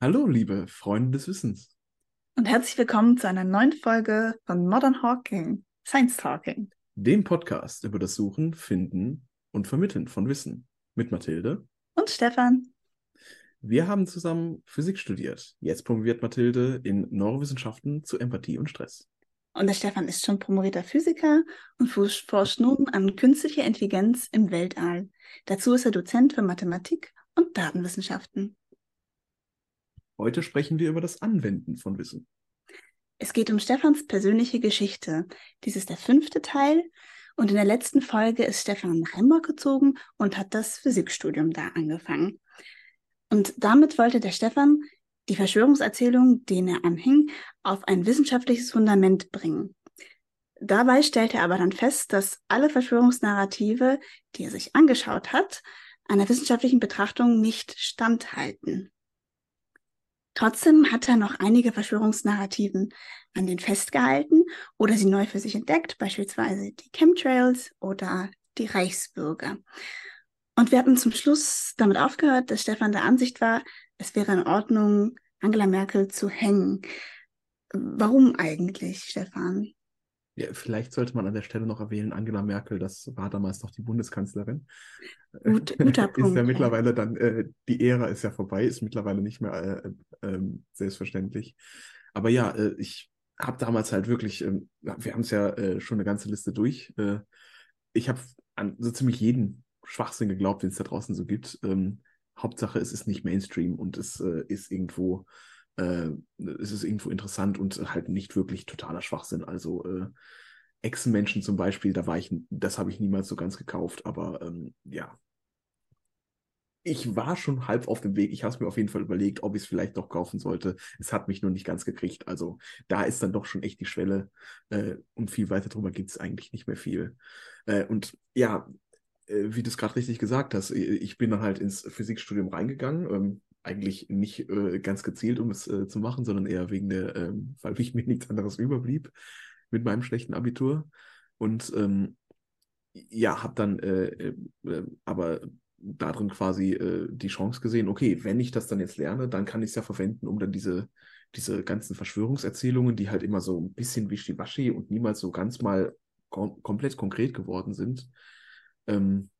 Hallo, liebe Freunde des Wissens. Und herzlich willkommen zu einer neuen Folge von Modern Hawking, Science Talking. Dem Podcast über das Suchen, Finden und Vermitteln von Wissen mit Mathilde und Stefan. Wir haben zusammen Physik studiert. Jetzt promoviert Mathilde in Neurowissenschaften zu Empathie und Stress. Und der Stefan ist schon promovierter Physiker und forscht nun an künstlicher Intelligenz im Weltall. Dazu ist er Dozent für Mathematik und Datenwissenschaften. Heute sprechen wir über das Anwenden von Wissen. Es geht um Stefans persönliche Geschichte. Dies ist der fünfte Teil. Und in der letzten Folge ist Stefan nach Hamburg gezogen und hat das Physikstudium da angefangen. Und damit wollte der Stefan die Verschwörungserzählung, denen er anhing, auf ein wissenschaftliches Fundament bringen. Dabei stellte er aber dann fest, dass alle Verschwörungsnarrative, die er sich angeschaut hat, einer wissenschaftlichen Betrachtung nicht standhalten. Trotzdem hat er noch einige Verschwörungsnarrativen an den festgehalten oder sie neu für sich entdeckt, beispielsweise die Chemtrails oder die Reichsbürger. Und wir hatten zum Schluss damit aufgehört, dass Stefan der Ansicht war, es wäre in Ordnung, Angela Merkel zu hängen. Warum eigentlich, Stefan? Ja, vielleicht sollte man an der Stelle noch erwähnen, Angela Merkel, das war damals noch die Bundeskanzlerin. Gut, guter Punkt. ist ja mittlerweile dann, äh, die Ära ist ja vorbei, ist mittlerweile nicht mehr äh, äh, selbstverständlich. Aber ja, äh, ich habe damals halt wirklich, ähm, wir haben es ja äh, schon eine ganze Liste durch. Äh, ich habe an so ziemlich jeden Schwachsinn geglaubt, den es da draußen so gibt. Ähm, Hauptsache, es ist nicht Mainstream und es ist irgendwo äh, es ist irgendwo interessant und halt nicht wirklich totaler Schwachsinn. Also äh, Echsenmenschen zum Beispiel, da war ich, das habe ich niemals so ganz gekauft, aber ähm, ja. Ich war schon halb auf dem Weg. Ich habe es mir auf jeden Fall überlegt, ob ich es vielleicht doch kaufen sollte. Es hat mich nur nicht ganz gekriegt. Also da ist dann doch schon echt die Schwelle. Äh, und viel weiter drüber gibt es eigentlich nicht mehr viel. Äh, und ja, äh, wie du es gerade richtig gesagt hast, ich bin dann halt ins Physikstudium reingegangen. Ähm, eigentlich nicht äh, ganz gezielt, um es äh, zu machen, sondern eher wegen der, ähm, weil ich mir nichts anderes überblieb mit meinem schlechten Abitur. Und ähm, ja, habe dann äh, äh, äh, aber darin quasi äh, die Chance gesehen, okay, wenn ich das dann jetzt lerne, dann kann ich es ja verwenden, um dann diese, diese ganzen Verschwörungserzählungen, die halt immer so ein bisschen wischiwaschi und niemals so ganz mal kom komplett konkret geworden sind, ähm,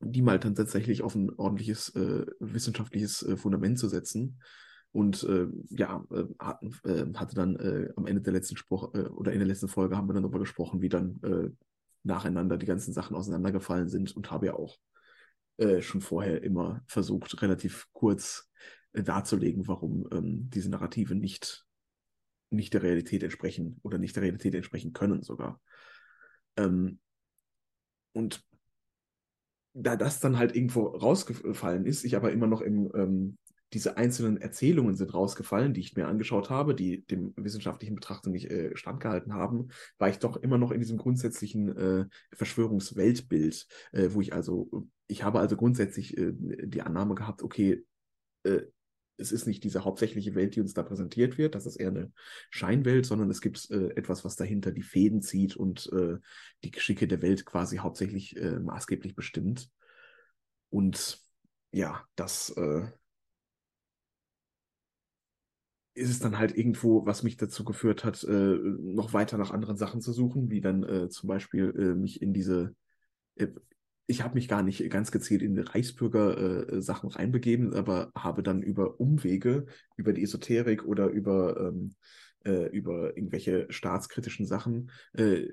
die mal dann tatsächlich auf ein ordentliches äh, wissenschaftliches äh, Fundament zu setzen. Und äh, ja, äh, äh, hatte dann äh, am Ende der letzten Spruch oder in der letzten Folge haben wir dann darüber gesprochen, wie dann nacheinander die ganzen Sachen auseinandergefallen sind und habe ja auch schon vorher immer versucht, relativ kurz darzulegen, warum ähm, diese Narrative nicht, nicht der Realität entsprechen oder nicht der Realität entsprechen können sogar. Ähm, und da das dann halt irgendwo rausgefallen ist, ich aber immer noch im, ähm, diese einzelnen Erzählungen sind rausgefallen, die ich mir angeschaut habe, die dem wissenschaftlichen Betrachtung nicht äh, standgehalten haben, war ich doch immer noch in diesem grundsätzlichen äh, Verschwörungsweltbild, äh, wo ich also, ich habe also grundsätzlich äh, die Annahme gehabt, okay, äh, es ist nicht diese hauptsächliche Welt, die uns da präsentiert wird, das ist eher eine Scheinwelt, sondern es gibt äh, etwas, was dahinter die Fäden zieht und äh, die Geschicke der Welt quasi hauptsächlich äh, maßgeblich bestimmt. Und ja, das äh, ist es dann halt irgendwo, was mich dazu geführt hat, äh, noch weiter nach anderen Sachen zu suchen, wie dann äh, zum Beispiel mich in diese ich habe mich gar nicht ganz gezielt in Reichsbürger-Sachen äh, reinbegeben, aber habe dann über Umwege, über die Esoterik oder über, ähm, äh, über irgendwelche staatskritischen Sachen, äh,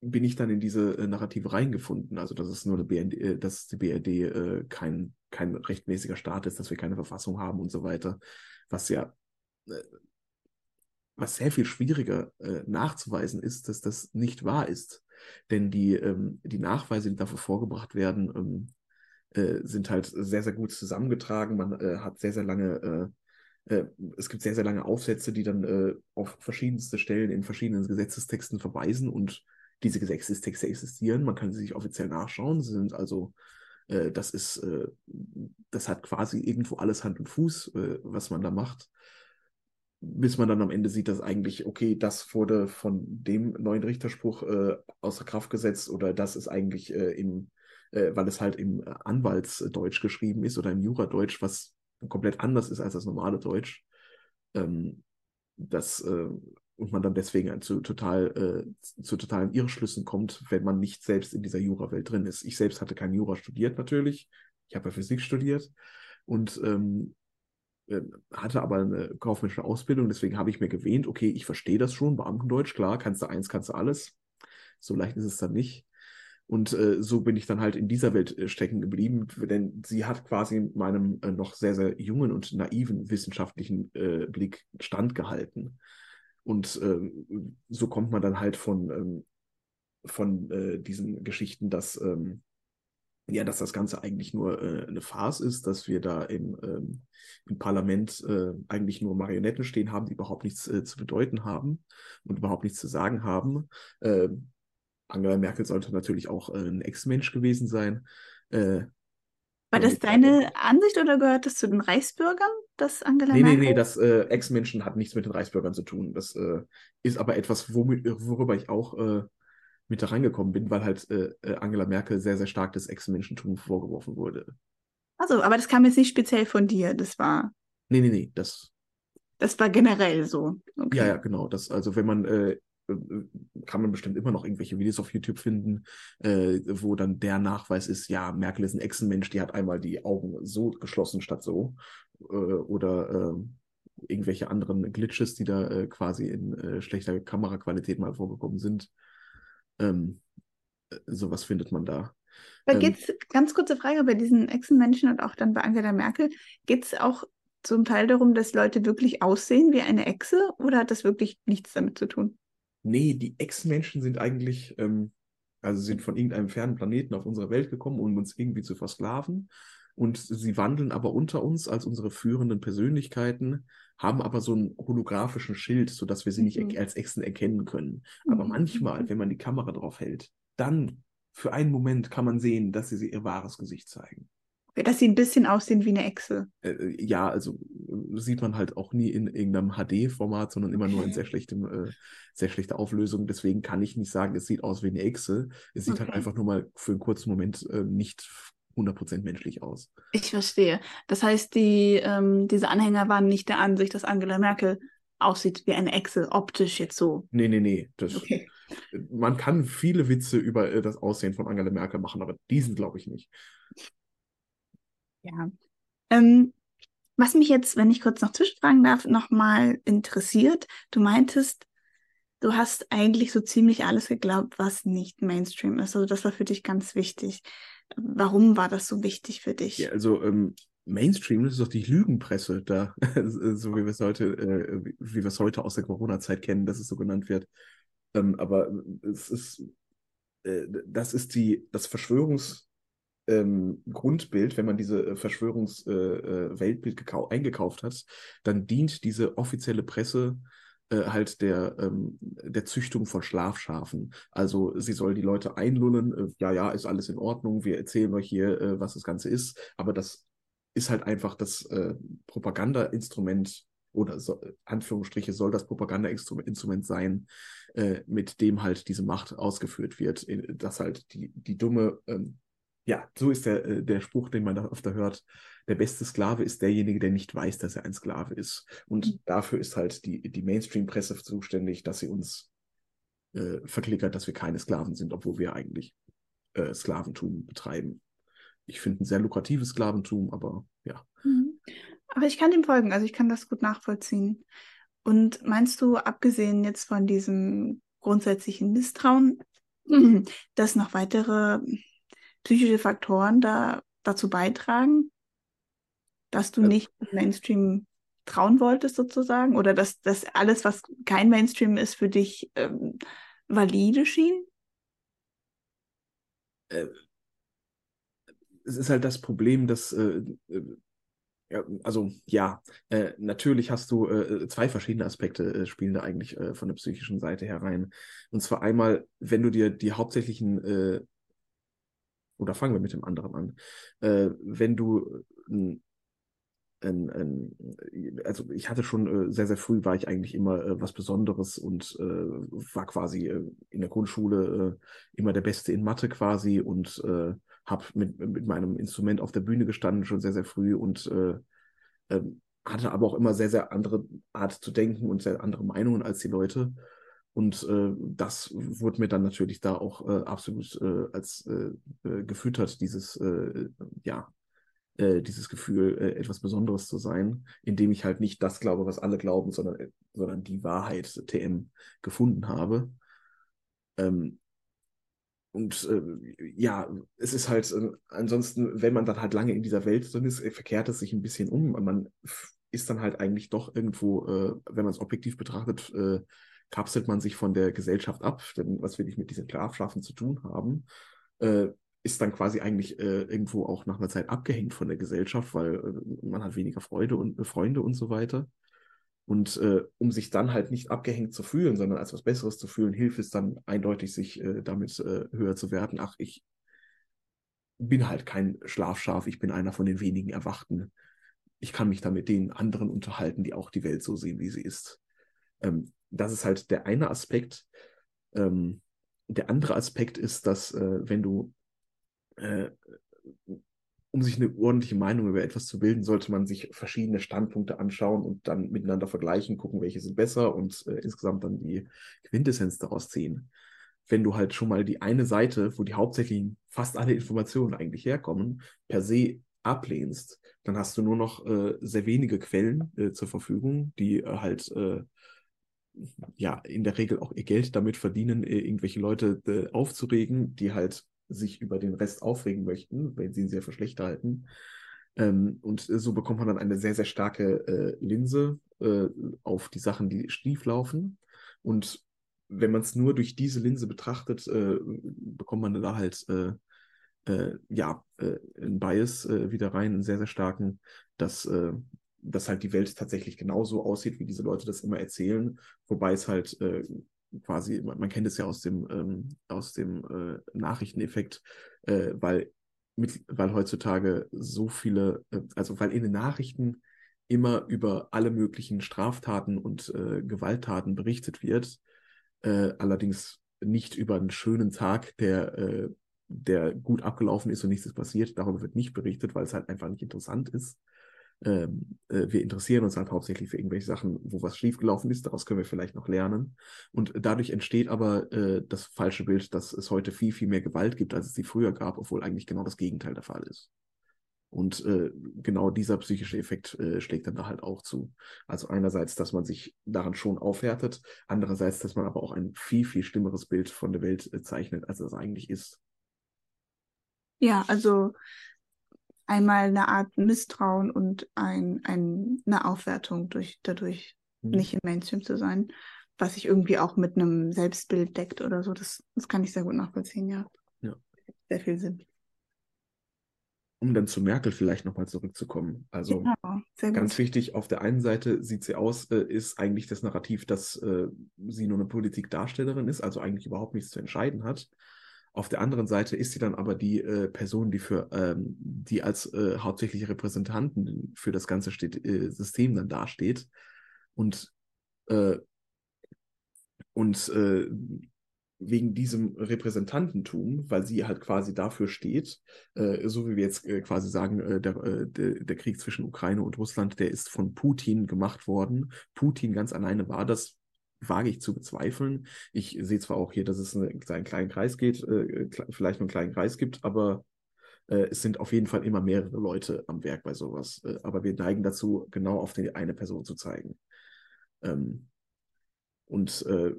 bin ich dann in diese äh, Narrative reingefunden. Also, dass es nur BND, äh, dass die BRD äh, kein, kein rechtmäßiger Staat ist, dass wir keine Verfassung haben und so weiter, was ja was sehr viel schwieriger nachzuweisen ist, dass das nicht wahr ist. Denn die, ähm, die Nachweise, die dafür vorgebracht werden, ähm, äh, sind halt sehr, sehr gut zusammengetragen. Man äh, hat sehr, sehr lange, äh, äh es gibt sehr, sehr lange Aufsätze, die dann äh, auf verschiedenste Stellen in verschiedenen Gesetzestexten verweisen und diese Gesetzestexte existieren. Man kann sie sich offiziell nachschauen. Sie sind also äh, das ist, das hat quasi irgendwo alles Hand und Fuß, was man da macht bis man dann am Ende sieht, dass eigentlich, okay, das wurde von dem neuen Richterspruch äh, außer Kraft gesetzt oder das ist eigentlich äh, im, äh, weil es halt im Anwaltsdeutsch geschrieben ist oder im Juradeutsch, was komplett anders ist als das normale Deutsch. Ähm, das, äh, und man dann deswegen zu, total, äh, zu totalen Irrschlüssen kommt, wenn man nicht selbst in dieser Jura-Welt drin ist. Ich selbst hatte kein Jura studiert natürlich. Ich habe ja Physik studiert und ähm, äh, hatte aber eine kaufmännische Ausbildung, deswegen habe ich mir gewähnt, okay, ich verstehe das schon, Beamtendeutsch, klar, kannst du eins, kannst du alles. So leicht ist es dann nicht. Und äh, so bin ich dann halt in dieser Welt äh, stecken geblieben, denn sie hat quasi meinem äh, noch sehr, sehr jungen und naiven wissenschaftlichen äh, Blick standgehalten. Und ähm, so kommt man dann halt von, ähm, von äh, diesen Geschichten, dass ähm, ja, dass das Ganze eigentlich nur äh, eine Farce ist, dass wir da im, ähm, im Parlament äh, eigentlich nur Marionetten stehen haben, die überhaupt nichts äh, zu bedeuten haben und überhaupt nichts zu sagen haben. Äh, Angela Merkel sollte natürlich auch äh, ein Ex-Mensch gewesen sein. Äh, War das deine Ansicht oder gehört das zu den Reichsbürgern, dass Angela nee, Merkel? Nee, nee, das Ex-Menschen hat nichts mit den Reichsbürgern zu tun. Das ist aber etwas, womit, worüber ich auch mit da reingekommen bin, weil halt äh, äh, Angela Merkel sehr, sehr stark das Ex-Menschentum vorgeworfen wurde. Also, aber das kam jetzt nicht speziell von dir, das war. Nee, nee, nee, das. Das war generell so. Okay. Ja, ja, genau. Das, also wenn man, äh, äh, kann man bestimmt immer noch irgendwelche Videos auf YouTube finden, äh, wo dann der Nachweis ist, ja, Merkel ist ein Echsenmensch, die hat einmal die Augen so geschlossen statt so. Äh, oder äh, irgendwelche anderen Glitches, die da äh, quasi in schlechter Kameraqualität mal vorgekommen sind. Ähm, sowas findet man da. Da ähm, geht's, ganz kurze Frage, bei diesen Echsenmenschen und auch dann bei Angela Merkel, geht es auch zum Teil darum, dass Leute wirklich aussehen wie eine Echse oder hat das wirklich nichts damit zu tun? Nee, die Echsenmenschen sind eigentlich, ähm, also sind von irgendeinem fernen Planeten auf unsere Welt gekommen, um uns irgendwie zu versklaven. Und sie wandeln aber unter uns als unsere führenden Persönlichkeiten haben aber so einen holographischen Schild, sodass wir sie nicht mhm. als Echsen erkennen können. Aber mhm. manchmal, wenn man die Kamera drauf hält, dann für einen Moment kann man sehen, dass sie ihr wahres Gesicht zeigen. Dass sie ein bisschen aussehen wie eine Echse. Äh, äh ja, also äh, sieht man halt auch nie in irgendeinem HD-Format, sondern immer nur in sehr schlechtem, äh, sehr schlechter Auflösung. Deswegen kann ich nicht sagen, es sieht aus wie eine Echse. Es sieht halt okay. halt einfach nur mal für einen kurzen Moment äh, nicht 100% menschlich aus. Ich verstehe. Das heißt, die, ähm, diese Anhänger waren nicht der Ansicht, dass Angela Merkel aussieht wie eine Echse, optisch jetzt so. Nee, nee, nee. Das, okay. Man kann viele Witze über äh, das Aussehen von Angela Merkel machen, aber diesen glaube ich nicht. Ja. Ähm, was mich jetzt, wenn ich kurz noch zwischenfragen darf, nochmal interessiert, du meintest, du hast eigentlich so ziemlich alles geglaubt, was nicht Mainstream ist. Also das war für dich ganz wichtig. Warum war das so wichtig für dich? Ja, also ähm, Mainstream, das ist doch die Lügenpresse da, so wie wir es heute, äh, wie wir es heute aus der Corona-Zeit kennen, dass es so genannt wird. Ähm, aber es ist, äh, das ist die, das Verschwörungsgrundbild, ähm, wenn man diese Verschwörungsweltbild äh, äh eingekauft hat, dann dient diese offizielle Presse äh, halt der, ähm, der Züchtung von Schlafschafen. Also sie soll die Leute einlullen, äh, ja, ja, ist alles in Ordnung, wir erzählen euch hier, äh, was das Ganze ist, aber das ist halt einfach das äh, Propagandainstrument oder so, Anführungsstriche soll das Propagandainstrument sein, äh, mit dem halt diese Macht ausgeführt wird, dass halt die, die dumme ähm, ja, so ist der, äh, der Spruch, den man da öfter hört. Der beste Sklave ist derjenige, der nicht weiß, dass er ein Sklave ist. Und mhm. dafür ist halt die, die Mainstream-Presse zuständig, dass sie uns äh, verklickert, dass wir keine Sklaven sind, obwohl wir eigentlich äh, Sklaventum betreiben. Ich finde ein sehr lukratives Sklaventum, aber ja. Mhm. Aber ich kann dem folgen, also ich kann das gut nachvollziehen. Und meinst du, abgesehen jetzt von diesem grundsätzlichen Misstrauen, dass noch weitere psychische Faktoren da dazu beitragen, dass du nicht Mainstream trauen wolltest sozusagen oder dass das alles, was kein Mainstream ist, für dich ähm, valide schien? Äh, es ist halt das Problem, dass äh, äh ja, also ja, äh, natürlich hast du äh, zwei verschiedene Aspekte äh, spielen da eigentlich äh, von der psychischen Seite herein. Und zwar einmal, wenn du dir die hauptsächlichen äh, oder fangen wir mit dem anderen an. Äh, wenn du ein, ein, ein, also ich hatte schon äh, sehr, sehr früh war ich eigentlich immer äh, was Besonderes und äh, war quasi äh, in der Grundschule äh, immer der Beste in Mathe quasi und habe mit, mit meinem Instrument auf der Bühne gestanden, schon sehr, sehr früh und ähm, hatte aber auch immer sehr, sehr andere Art zu denken und sehr andere Meinungen als die Leute. Und äh, das wurde mir dann natürlich da auch äh, absolut äh, als äh, äh, gefüttert, dieses, äh, dieses Gefühl, etwas Besonderes zu sein, indem ich halt nicht das glaube, was alle glauben, sondern, sondern die Wahrheit TM gefunden habe. Ähm, und ja, es ist halt, ansonsten, wenn man dann halt lange in dieser Welt drin ist, verkehrt es sich ein bisschen um. Man ist dann halt eigentlich doch irgendwo, wenn man es objektiv betrachtet, kapselt man sich von der Gesellschaft ab, denn was will ich mit diesen Schlafschafen zu tun haben, äh, ist dann quasi eigentlich äh, irgendwo auch nach einer Zeit abgehängt von der Gesellschaft, weil äh, man hat weniger Freude und äh, Freunde und so weiter. Und äh, um sich dann halt nicht abgehängt zu fühlen, sondern als was Besseres zu fühlen, hilft es dann eindeutig, sich äh, damit höher zu werden. Ach, ich bin halt kein Schlafschaf, ich bin einer von den wenigen Erwachten. Ich kann mich da mit den anderen unterhalten, die auch die Welt so sehen, wie sie ist. Ähm, das ist halt der eine Aspekt. Ähm, der andere Aspekt ist, dass äh, wenn du, äh, um sich eine ordentliche Meinung über etwas zu bilden, sollte man sich verschiedene Standpunkte anschauen und dann miteinander vergleichen, gucken, welche sind besser und äh, insgesamt dann die Quintessenz daraus ziehen. Wenn du halt schon mal die eine Seite, wo die hauptsächlich fast alle Informationen eigentlich herkommen, per se ablehnst, dann hast du nur noch äh, sehr wenige Quellen äh, zur Verfügung, die äh, halt äh, ja in der Regel auch ihr Geld damit verdienen, äh, irgendwelche Leute aufzuregen, die halt sich über den Rest aufregen möchten, wenn sie ihn sehr für schlecht halten. Ähm, und so bekommt man dann eine sehr, sehr starke äh, Linse äh, auf die Sachen, die schief laufen. Und wenn man es nur durch diese Linse betrachtet, äh, bekommt man da halt äh, ja, einen Bias wieder rein, einen sehr, sehr starken, dass dass halt die Welt tatsächlich genauso aussieht, wie diese Leute das immer erzählen, wobei es halt äh, quasi, man, kennt es ja aus dem, ähm, aus dem äh, Nachrichteneffekt, äh, weil, mit, weil heutzutage so viele, äh, also weil in den Nachrichten immer über alle möglichen Straftaten und äh, Gewalttaten berichtet wird, äh, allerdings nicht über einen schönen Tag, der, der gut abgelaufen ist und nichts ist passiert. Darüber wird nicht berichtet, weil es halt einfach nicht interessant ist ähm, äh, wir interessieren uns halt hauptsächlich für irgendwelche Sachen, wo was schiefgelaufen ist. Daraus können wir vielleicht noch lernen. Und dadurch entsteht aber äh, das falsche Bild, dass es heute viel, viel mehr Gewalt gibt, als es sie früher gab, obwohl eigentlich genau das Gegenteil der Fall ist. Und äh, genau dieser psychische Effekt äh, schlägt dann da halt auch zu. Also einerseits, dass man sich daran schon aufwertet, andererseits, dass man aber auch ein viel, viel schlimmeres Bild von der Welt äh, zeichnet, als es eigentlich ist. Ja, also einmal eine Art Misstrauen und ein, ein, eine Aufwertung durch, dadurch mhm. nicht im Mainstream zu sein, was sich irgendwie auch mit einem Selbstbild deckt oder so. Das, das kann ich sehr gut nachvollziehen, ja. ja. Sehr viel Sinn. Um dann zu Merkel vielleicht nochmal zurückzukommen. Also ja, ganz gut. wichtig, auf der einen Seite sieht sie aus, äh, ist eigentlich das Narrativ, dass äh, sie nur eine Politikdarstellerin ist, also eigentlich überhaupt nichts zu entscheiden hat. Auf der anderen Seite ist sie dann aber die äh, Person, die für ähm, die als äh, hauptsächliche Repräsentanten für das ganze steht, äh, System dann dasteht. Und, äh, und äh, wegen diesem Repräsentantentum, weil sie halt quasi dafür steht, äh, so wie wir jetzt quasi sagen, der, der, der Krieg zwischen Ukraine und Russland, der ist von Putin gemacht worden. Putin ganz alleine war das, wage ich zu bezweifeln. Ich sehe zwar auch hier, dass es einen, einen kleinen Kreis geht, äh, vielleicht nur einen kleinen Kreis gibt, aber äh, es sind auf jeden Fall immer mehrere Leute am Werk bei sowas. Äh, aber wir neigen dazu, genau auf die eine Person zu zeigen. Ähm, und äh,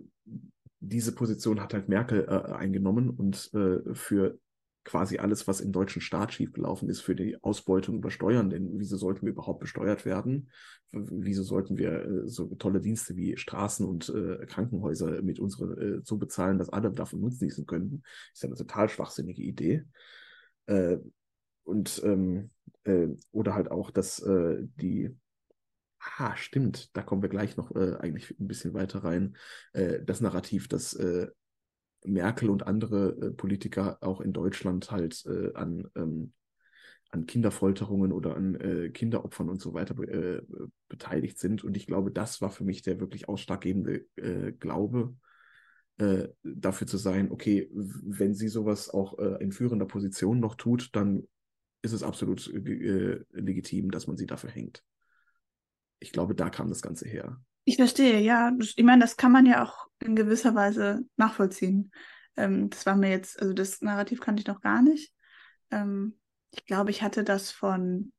diese Position hat halt Merkel äh, eingenommen und äh, für quasi alles, was im deutschen Staat schiefgelaufen ist für die Ausbeutung über Steuern. Denn wieso sollten wir überhaupt besteuert werden? Wieso sollten wir äh, so tolle Dienste wie Straßen und äh, Krankenhäuser mit unseren äh, so bezahlen, dass alle davon nutzen können? Ist ja eine total schwachsinnige Idee. Äh, und ähm, äh, oder halt auch, dass die Ah, stimmt. Da kommen wir gleich noch äh, eigentlich ein bisschen weiter rein. Äh, das Narrativ, dass äh, Merkel und andere äh, Politiker auch in Deutschland halt äh, an, ähm, an Kinderfolterungen oder an äh, Kinderopfern und so weiter äh, beteiligt sind. Und ich glaube, das war für mich der wirklich ausschlaggebende äh, Glaube, äh, dafür zu sein, okay, wenn sie sowas auch in führender Position noch tut, dann ist es absolut legitim, dass man sie dafür hängt. ich glaube, da kam das Ganze her. Ich verstehe, ja. Ich meine, das kann man ja auch in gewisser Weise nachvollziehen. Ähm, das war mir jetzt, also das Narrativ kannte ich noch gar nicht. Ähm, ich glaube, ich hatte das von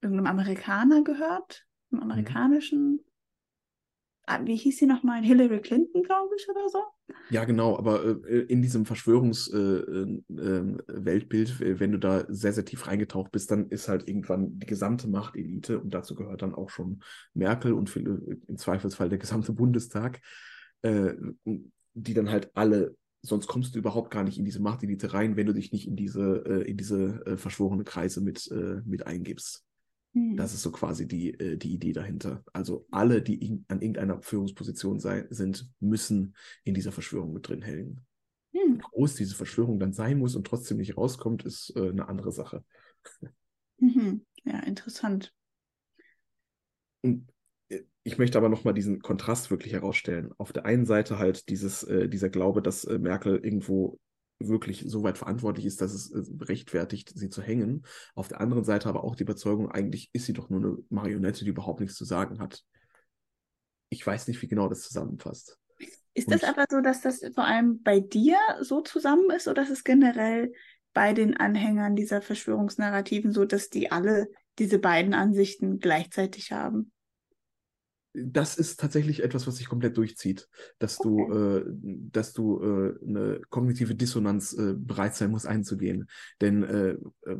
irgendeinem Amerikaner gehört, einem mhm. amerikanischen wie hieß sie nochmal? Hillary Clinton, glaube ich, oder so? Ja, genau, aber äh, in diesem Verschwörungsweltbild, äh, äh, wenn du da sehr, sehr tief reingetaucht bist, dann ist halt irgendwann die gesamte Machtelite, und dazu gehört dann auch schon Merkel und viele, im Zweifelsfall der gesamte Bundestag, äh, die dann halt alle sonst kommst du überhaupt gar nicht in diese Machtelite rein, wenn du dich nicht in diese, äh, in diese äh, verschworene Kreise mit, äh, mit eingibst. Mhm. Das ist so quasi die, äh, die Idee dahinter. Also alle, die in, an irgendeiner Führungsposition sei, sind, müssen in dieser Verschwörung mit drin hängen. Mhm. Wie groß diese Verschwörung dann sein muss und trotzdem nicht rauskommt, ist äh, eine andere Sache. Mhm. Ja, interessant. Und äh, ich möchte aber nochmal diesen Kontrast wirklich herausstellen. Auf der einen Seite halt dieses, äh, dieser Glaube, dass äh, Merkel irgendwo wirklich so weit verantwortlich ist, dass es äh, rechtfertigt, sie zu hängen. Auf der anderen Seite aber auch die Überzeugung, eigentlich ist sie doch nur eine Marionette, die überhaupt nichts zu sagen hat. Ich weiß nicht, wie genau das zusammenfasst. Ist Und, das aber so, dass das vor allem bei dir so zusammen ist oder ist es generell bei den Anhängern dieser Verschwörungsnarrativen so, dass die alle diese beiden Ansichten gleichzeitig haben? Das ist tatsächlich etwas, was sich komplett durchzieht, dass okay. du, äh, dass du äh, eine kognitive Dissonanz äh, bereit sein musst einzugehen. Denn äh, äh,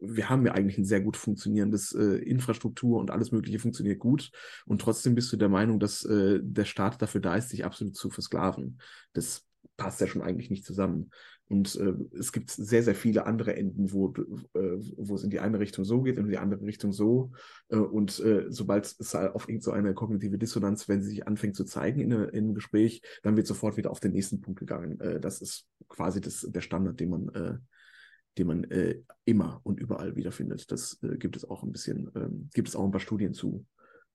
wir haben ja eigentlich ein sehr gut funktionierendes äh, Infrastruktur und alles Mögliche funktioniert gut. Und trotzdem bist du der Meinung, dass der Staat dafür da ist, dich absolut zu versklaven. Das passt ja schon eigentlich nicht zusammen. Und äh, es gibt sehr, sehr viele andere Enden, wo, äh, wo es in die eine Richtung so geht, in die andere Richtung so. Äh, und äh, sobald es auf irgend so eine kognitive Dissonanz, wenn sie sich anfängt zu zeigen in, in einem Gespräch, dann wird sofort wieder auf den nächsten Punkt gegangen. Äh, das ist quasi das, der Standard, den man, äh, den man äh, immer und überall wiederfindet. Das äh, gibt es auch ein bisschen, äh, gibt es auch ein paar Studien zu,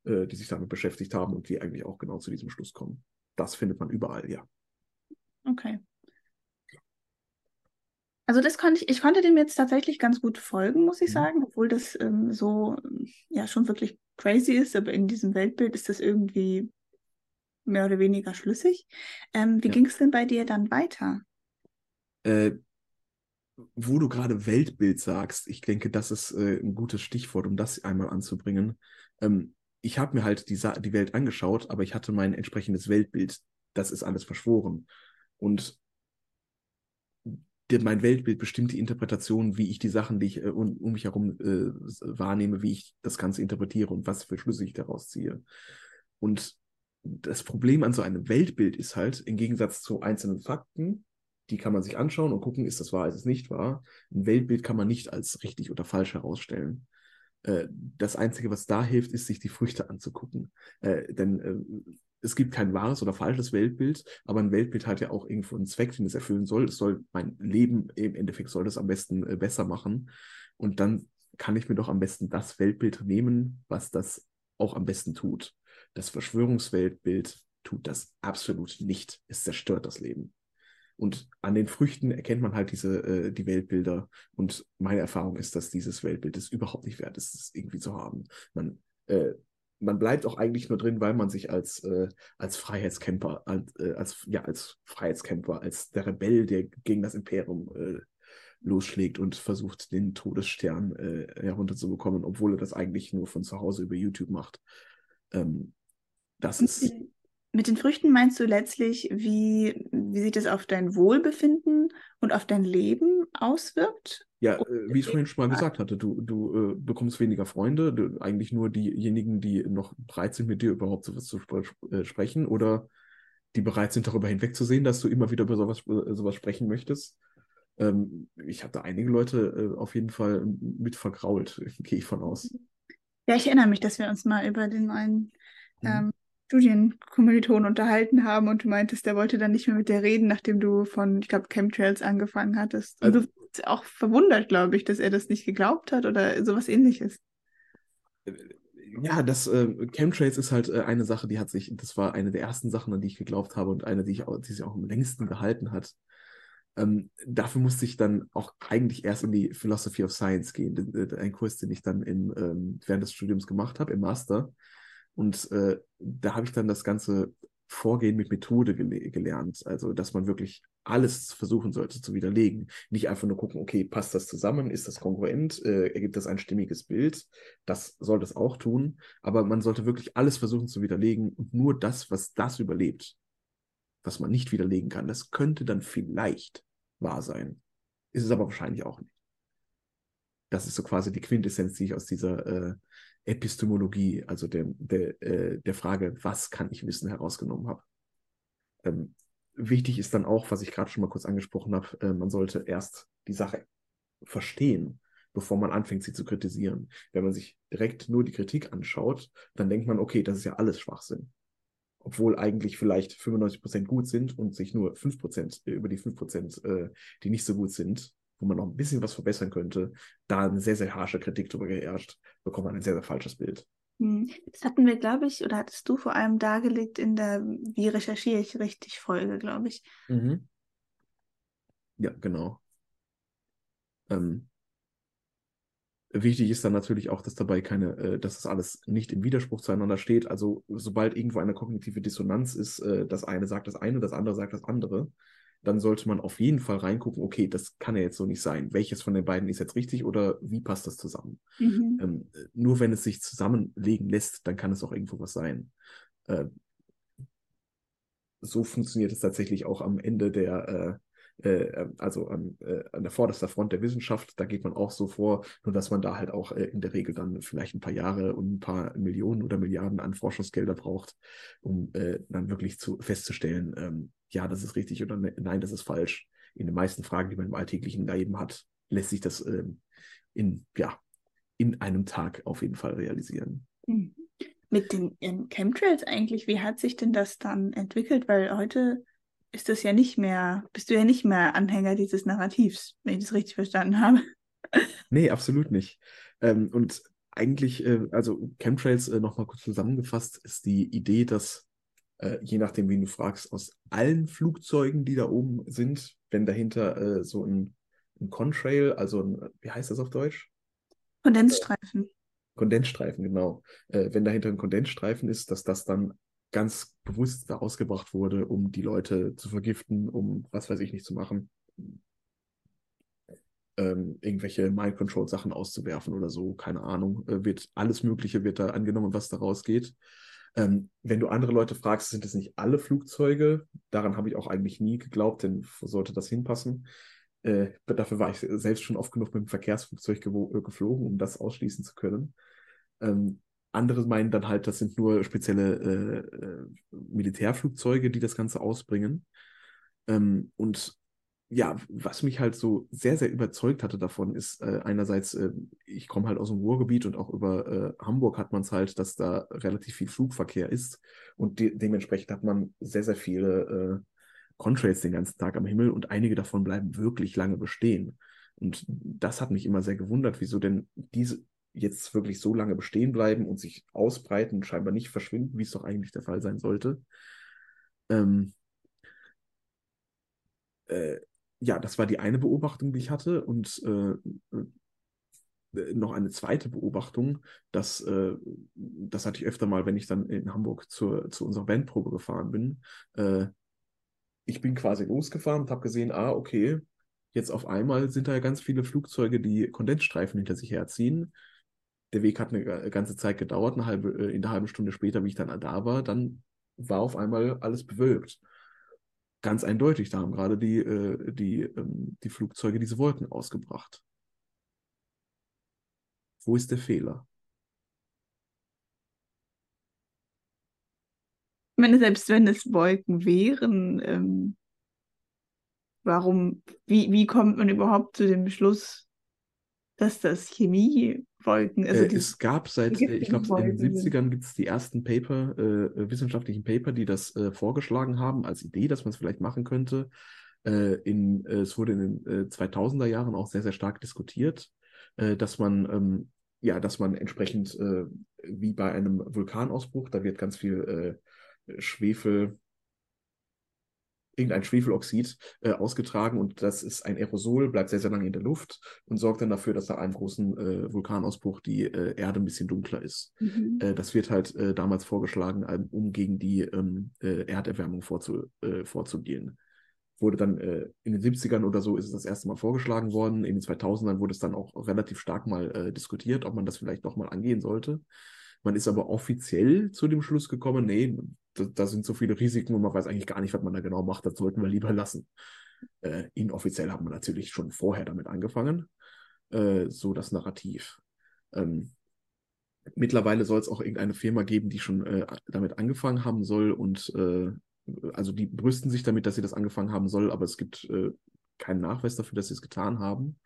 äh, die sich damit beschäftigt haben und die eigentlich auch genau zu diesem Schluss kommen. Das findet man überall, ja. Okay. Also das konnte ich, ich konnte dem jetzt tatsächlich ganz gut folgen, muss ich mhm. sagen, obwohl das ähm, so ja schon wirklich crazy ist, aber in diesem Weltbild ist das irgendwie mehr oder weniger schlüssig. Ähm, wie ja. ging es denn bei dir dann weiter? Äh, wo du gerade Weltbild sagst, ich denke, das ist äh, ein gutes Stichwort, um das einmal anzubringen. Ähm, ich habe mir halt die, die Welt angeschaut, aber ich hatte mein entsprechendes Weltbild. Das ist alles verschworen. Und mein Weltbild bestimmt die Interpretation, wie ich die Sachen, die ich äh, um, um, mich herum äh, wahrnehme, wie ich das Ganze interpretiere und was für Schlüsse ich daraus ziehe. Und das Problem an so einem Weltbild ist halt, im Gegensatz zu einzelnen Fakten, die kann man sich anschauen und gucken, ist das wahr, ist es nicht wahr. Ein Weltbild kann man nicht als richtig oder falsch herausstellen. Äh, das Einzige, was da hilft, ist, sich die Früchte anzugucken. Äh, denn äh, es gibt kein wahres oder falsches Weltbild, aber ein Weltbild hat ja auch irgendwo einen Zweck, den es erfüllen soll. Es soll mein Leben im Endeffekt soll das am besten äh, besser machen. Und dann kann ich mir doch am besten das Weltbild nehmen, was das auch am besten tut. Das Verschwörungsweltbild tut das absolut nicht. Es zerstört das Leben. Und an den Früchten erkennt man halt diese, äh, die Weltbilder. Und meine Erfahrung ist, dass dieses Weltbild es überhaupt nicht wert ist, es irgendwie zu haben. Man äh, man bleibt auch eigentlich nur drin, weil man sich als, äh, als Freiheitskämpfer, als, äh, als, ja, als Freiheitskämpfer, als der Rebell, der gegen das Imperium äh, losschlägt und versucht, den Todesstern äh, herunterzubekommen, obwohl er das eigentlich nur von zu Hause über YouTube macht. Ähm, das ist. Mit den Früchten meinst du letztlich, wie, wie sich das auf dein Wohlbefinden und auf dein Leben auswirkt? Ja, äh, wie ich vorhin schon mal gesagt hatte, du, du äh, bekommst weniger Freunde, du, eigentlich nur diejenigen, die noch bereit sind, mit dir überhaupt sowas zu sp äh, sprechen oder die bereit sind, darüber hinwegzusehen, dass du immer wieder über sowas, äh, sowas sprechen möchtest. Ähm, ich habe da einige Leute äh, auf jeden Fall mit vergrault, gehe ich von aus. Ja, ich erinnere mich, dass wir uns mal über den neuen mhm. ähm, Studienkommilitonen unterhalten haben und du meintest, der wollte dann nicht mehr mit dir reden, nachdem du von, ich glaube, Chemtrails angefangen hattest. Und also, du warst auch verwundert, glaube ich, dass er das nicht geglaubt hat oder sowas ähnliches. Ja, das äh, Chemtrails ist halt äh, eine Sache, die hat sich, das war eine der ersten Sachen, an die ich geglaubt habe und eine, die, ich auch, die sich auch am längsten gehalten hat. Ähm, dafür musste ich dann auch eigentlich erst in die Philosophy of Science gehen, äh, ein Kurs, den ich dann in, ähm, während des Studiums gemacht habe, im Master. Und äh, da habe ich dann das ganze Vorgehen mit Methode gele gelernt. Also, dass man wirklich alles versuchen sollte zu widerlegen. Nicht einfach nur gucken, okay, passt das zusammen? Ist das kongruent? Äh, ergibt das ein stimmiges Bild? Das sollte es auch tun. Aber man sollte wirklich alles versuchen zu widerlegen und nur das, was das überlebt, was man nicht widerlegen kann, das könnte dann vielleicht wahr sein. Ist es aber wahrscheinlich auch nicht. Das ist so quasi die Quintessenz, die ich aus dieser äh, Epistemologie, also der, der, äh, der Frage, was kann ich wissen, herausgenommen habe. Ähm, wichtig ist dann auch, was ich gerade schon mal kurz angesprochen habe, äh, man sollte erst die Sache verstehen, bevor man anfängt, sie zu kritisieren. Wenn man sich direkt nur die Kritik anschaut, dann denkt man, okay, das ist ja alles Schwachsinn obwohl eigentlich vielleicht 95% gut sind und sich nur 5% äh, über die 5%, äh, die nicht so gut sind, wo man noch ein bisschen was verbessern könnte, da eine sehr, sehr harsche Kritik darüber geherrscht, bekommt man ein sehr, sehr falsches Bild. Hm. Das hatten wir, glaube ich, oder hattest du vor allem dargelegt in der Wie recherchiere ich richtig Folge, glaube ich. Mhm. Ja, genau. Ähm, Wichtig ist dann natürlich auch, dass dabei keine, äh, dass das alles nicht im Widerspruch zueinander steht. Also sobald irgendwo eine kognitive Dissonanz ist, äh, das eine sagt das eine, das andere sagt das andere, dann sollte man auf jeden Fall reingucken, okay, das kann ja jetzt so nicht sein. Welches von den beiden ist jetzt richtig oder wie passt das zusammen? Mhm. Ähm, nur wenn es sich zusammenlegen lässt, dann kann es auch irgendwo was sein. Äh, so funktioniert es tatsächlich auch am Ende der äh, äh, ähm, also an, äh, an der vorderster Front der Wissenschaft, da geht man auch so vor, nur dass man da halt auch äh, in der Regel dann vielleicht ein paar Jahre und ein paar Millionen oder Milliarden an Forschungsgelder braucht, um äh, dann wirklich zu, festzustellen, ähm, ja, das ist richtig oder ne, nein, das ist falsch. In den meisten Fragen, die man im alltäglichen Leben hat, lässt sich das ähm, in, ja, in einem Tag auf jeden Fall realisieren. Mhm. Mit den Chemtrails eigentlich, wie hat sich denn das dann entwickelt? Weil heute ist das ja nicht mehr, bist du ja nicht mehr Anhänger dieses Narrativs, wenn ich das richtig verstanden habe. Nee, absolut nicht. Ähm, und eigentlich, äh, also Chemtrails äh, nochmal kurz zusammengefasst, ist die Idee, dass äh, je nachdem, wen du fragst, aus allen Flugzeugen, die da oben sind, wenn dahinter äh, so ein, ein Contrail, also ein, wie heißt das auf Deutsch? Kondensstreifen. Kondensstreifen, genau. Äh, wenn dahinter ein Kondensstreifen ist, dass das dann ganz bewusst da ausgebracht wurde, um die Leute zu vergiften, um was weiß ich nicht zu machen. Ähm, irgendwelche Mind-Control-Sachen auszuwerfen oder so, keine Ahnung. Äh, wird alles Mögliche wird da angenommen, was da rausgeht. Ähm, wenn du andere Leute fragst, sind es nicht alle Flugzeuge. Daran habe ich auch eigentlich nie geglaubt, denn sollte das hinpassen? Äh, dafür war ich selbst schon oft genug mit dem Verkehrsflugzeug geflogen, um das ausschließen zu können. Ähm, andere meinen dann halt, das sind nur spezielle äh, äh, Militärflugzeuge, die das Ganze ausbringen. Ähm, und ja, was mich halt so sehr, sehr überzeugt hatte davon, ist äh, einerseits, äh, ich komme halt aus dem Ruhrgebiet und auch über äh, Hamburg hat man es halt, dass da relativ viel Flugverkehr ist und de dementsprechend hat man sehr, sehr viele äh, Contrails den ganzen Tag am Himmel und einige davon bleiben wirklich lange bestehen. Und das hat mich immer sehr gewundert, wieso denn diese, jetzt wirklich so lange bestehen bleiben und sich ausbreiten und scheinbar nicht verschwinden, wie es doch eigentlich der Fall sein sollte. Ähm, äh, ja, das war die eine Beobachtung, die ich hatte. Und äh, äh, noch eine zweite Beobachtung, dass, äh, das hatte ich öfter mal, wenn ich dann in Hamburg zur, zu unserer Bandprobe gefahren bin. Äh, ich bin quasi losgefahren und habe gesehen, ah, okay, jetzt auf einmal sind da ja ganz viele Flugzeuge, die Kondensstreifen hinter sich herziehen der Weg hat eine ganze Zeit gedauert, eine halbe, äh, in der halben Stunde später, wie ich dann da war, dann war auf einmal alles bewölkt. Ganz eindeutig, da haben gerade die, äh, die, ähm, die Flugzeuge diese Wolken ausgebracht. Wo ist der Fehler? Ich meine, selbst wenn es Wolken wären, ähm, warum, wie, wie kommt man überhaupt zu dem Schluss, dass das Chemie Wolken. Also äh, es gab seit, äh, ich glaube, in den 70ern gibt es die ersten Paper, äh, äh, wissenschaftlichen Paper, die das äh, vorgeschlagen haben als Idee, dass man es vielleicht machen könnte. Äh, in, es wurde in den 2000er Jahren auch sehr, sehr stark diskutiert, dass man ähm, ja, dass man entsprechend wie bei einem Vulkanausbruch, da wird ganz viel Schwefel irgendein Schwefeloxid äh, ausgetragen und das ist ein Aerosol, bleibt sehr, sehr lange in der Luft und sorgt dann dafür, dass nach einem großen äh, Vulkanausbruch die äh, Erde ein bisschen dunkler ist. Mhm. Äh, das wird halt äh, damals vorgeschlagen, um gegen die ähm, äh, Erderwärmung vorzu, vorzugehen. Wurde dann in den 70ern oder so ist es das erste Mal vorgeschlagen worden. In den 2000ern wurde es dann auch relativ stark mal diskutiert, ob man das vielleicht doch mal angehen sollte. Man ist aber offiziell zu dem Schluss gekommen, nee, da, da, sind so viele Risiken und man weiß eigentlich gar nicht, was man da genau macht, das sollten wir lieber lassen. Äh, inoffiziell hat man natürlich schon vorher damit angefangen, äh, so das Narrativ. Ähm, mittlerweile soll es auch irgendeine Firma geben, die schon äh, damit angefangen haben soll und äh, also die brüsten sich damit, dass sie das angefangen haben soll, aber es gibt äh, keinen Nachweis dafür, dass sie es getan haben.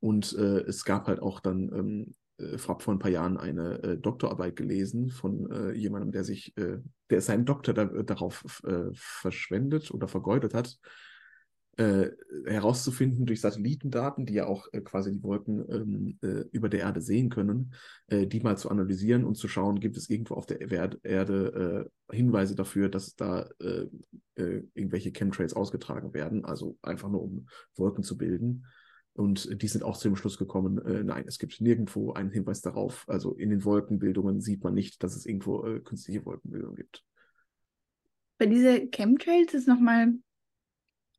Und äh, es gab halt auch dann ähm, äh, vor ein paar Jahren eine äh, Doktorarbeit gelesen von äh, jemandem, der sich, äh, der seinen Doktor da, darauf äh, verschwendet oder vergeudet hat, äh, herauszufinden durch Satellitendaten, die ja auch quasi die Wolken ähm, über der Erde sehen können, die mal zu analysieren und zu schauen, gibt es irgendwo auf der Erde Hinweise dafür, dass da irgendwelche Chemtrails ausgetragen werden, also einfach nur um Wolken zu bilden. Und die sind auch zu dem Schluss gekommen, äh, nein, es gibt nirgendwo einen Hinweis darauf. Also in den Wolkenbildungen sieht man nicht, dass es irgendwo äh, künstliche Wolkenbildung gibt. Bei dieser Chemtrails ist nochmal,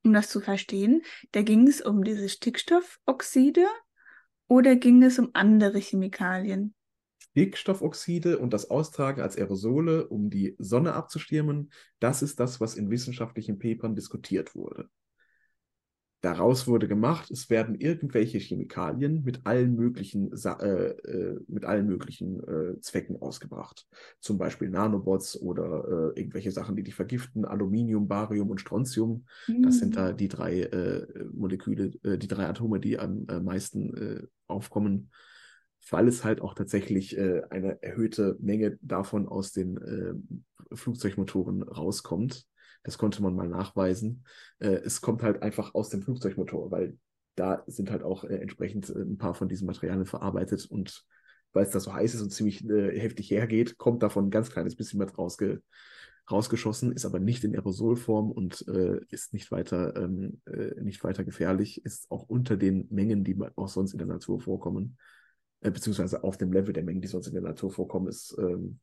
um das zu verstehen, da ging es um diese Stickstoffoxide oder ging es um andere Chemikalien? Stickstoffoxide und das Austragen als Aerosole, um die Sonne abzuschirmen, das ist das, was in wissenschaftlichen Papern diskutiert wurde. Daraus wurde gemacht, es werden irgendwelche Chemikalien mit allen möglichen, äh, äh, mit allen möglichen äh, Zwecken ausgebracht. Zum Beispiel Nanobots oder äh, irgendwelche Sachen, die dich vergiften, Aluminium, Barium und Strontium. Mhm. Das sind da mhm. die drei äh, Moleküle, äh, die drei Atome, die am meisten aufkommen, weil es halt auch tatsächlich eine erhöhte Menge davon aus den Flugzeugmotoren rauskommt das konnte man mal nachweisen. Äh, es kommt halt einfach aus dem Flugzeugmotor, weil da sind halt auch äh, entsprechend äh, ein paar von diesen Materialien verarbeitet und weil es da so heiß ist und ziemlich äh, heftig hergeht, kommt davon ein ganz kleines bisschen mit rausge rausgeschossen, ist aber nicht in Aerosolform und äh, ist nicht weiter, ähm, äh, nicht weiter gefährlich, ist auch unter den Mengen, die auch sonst in der Natur vorkommen, beziehungsweise auf dem Level der Mengen, die sonst in der Natur vorkommen, ist. Ähm,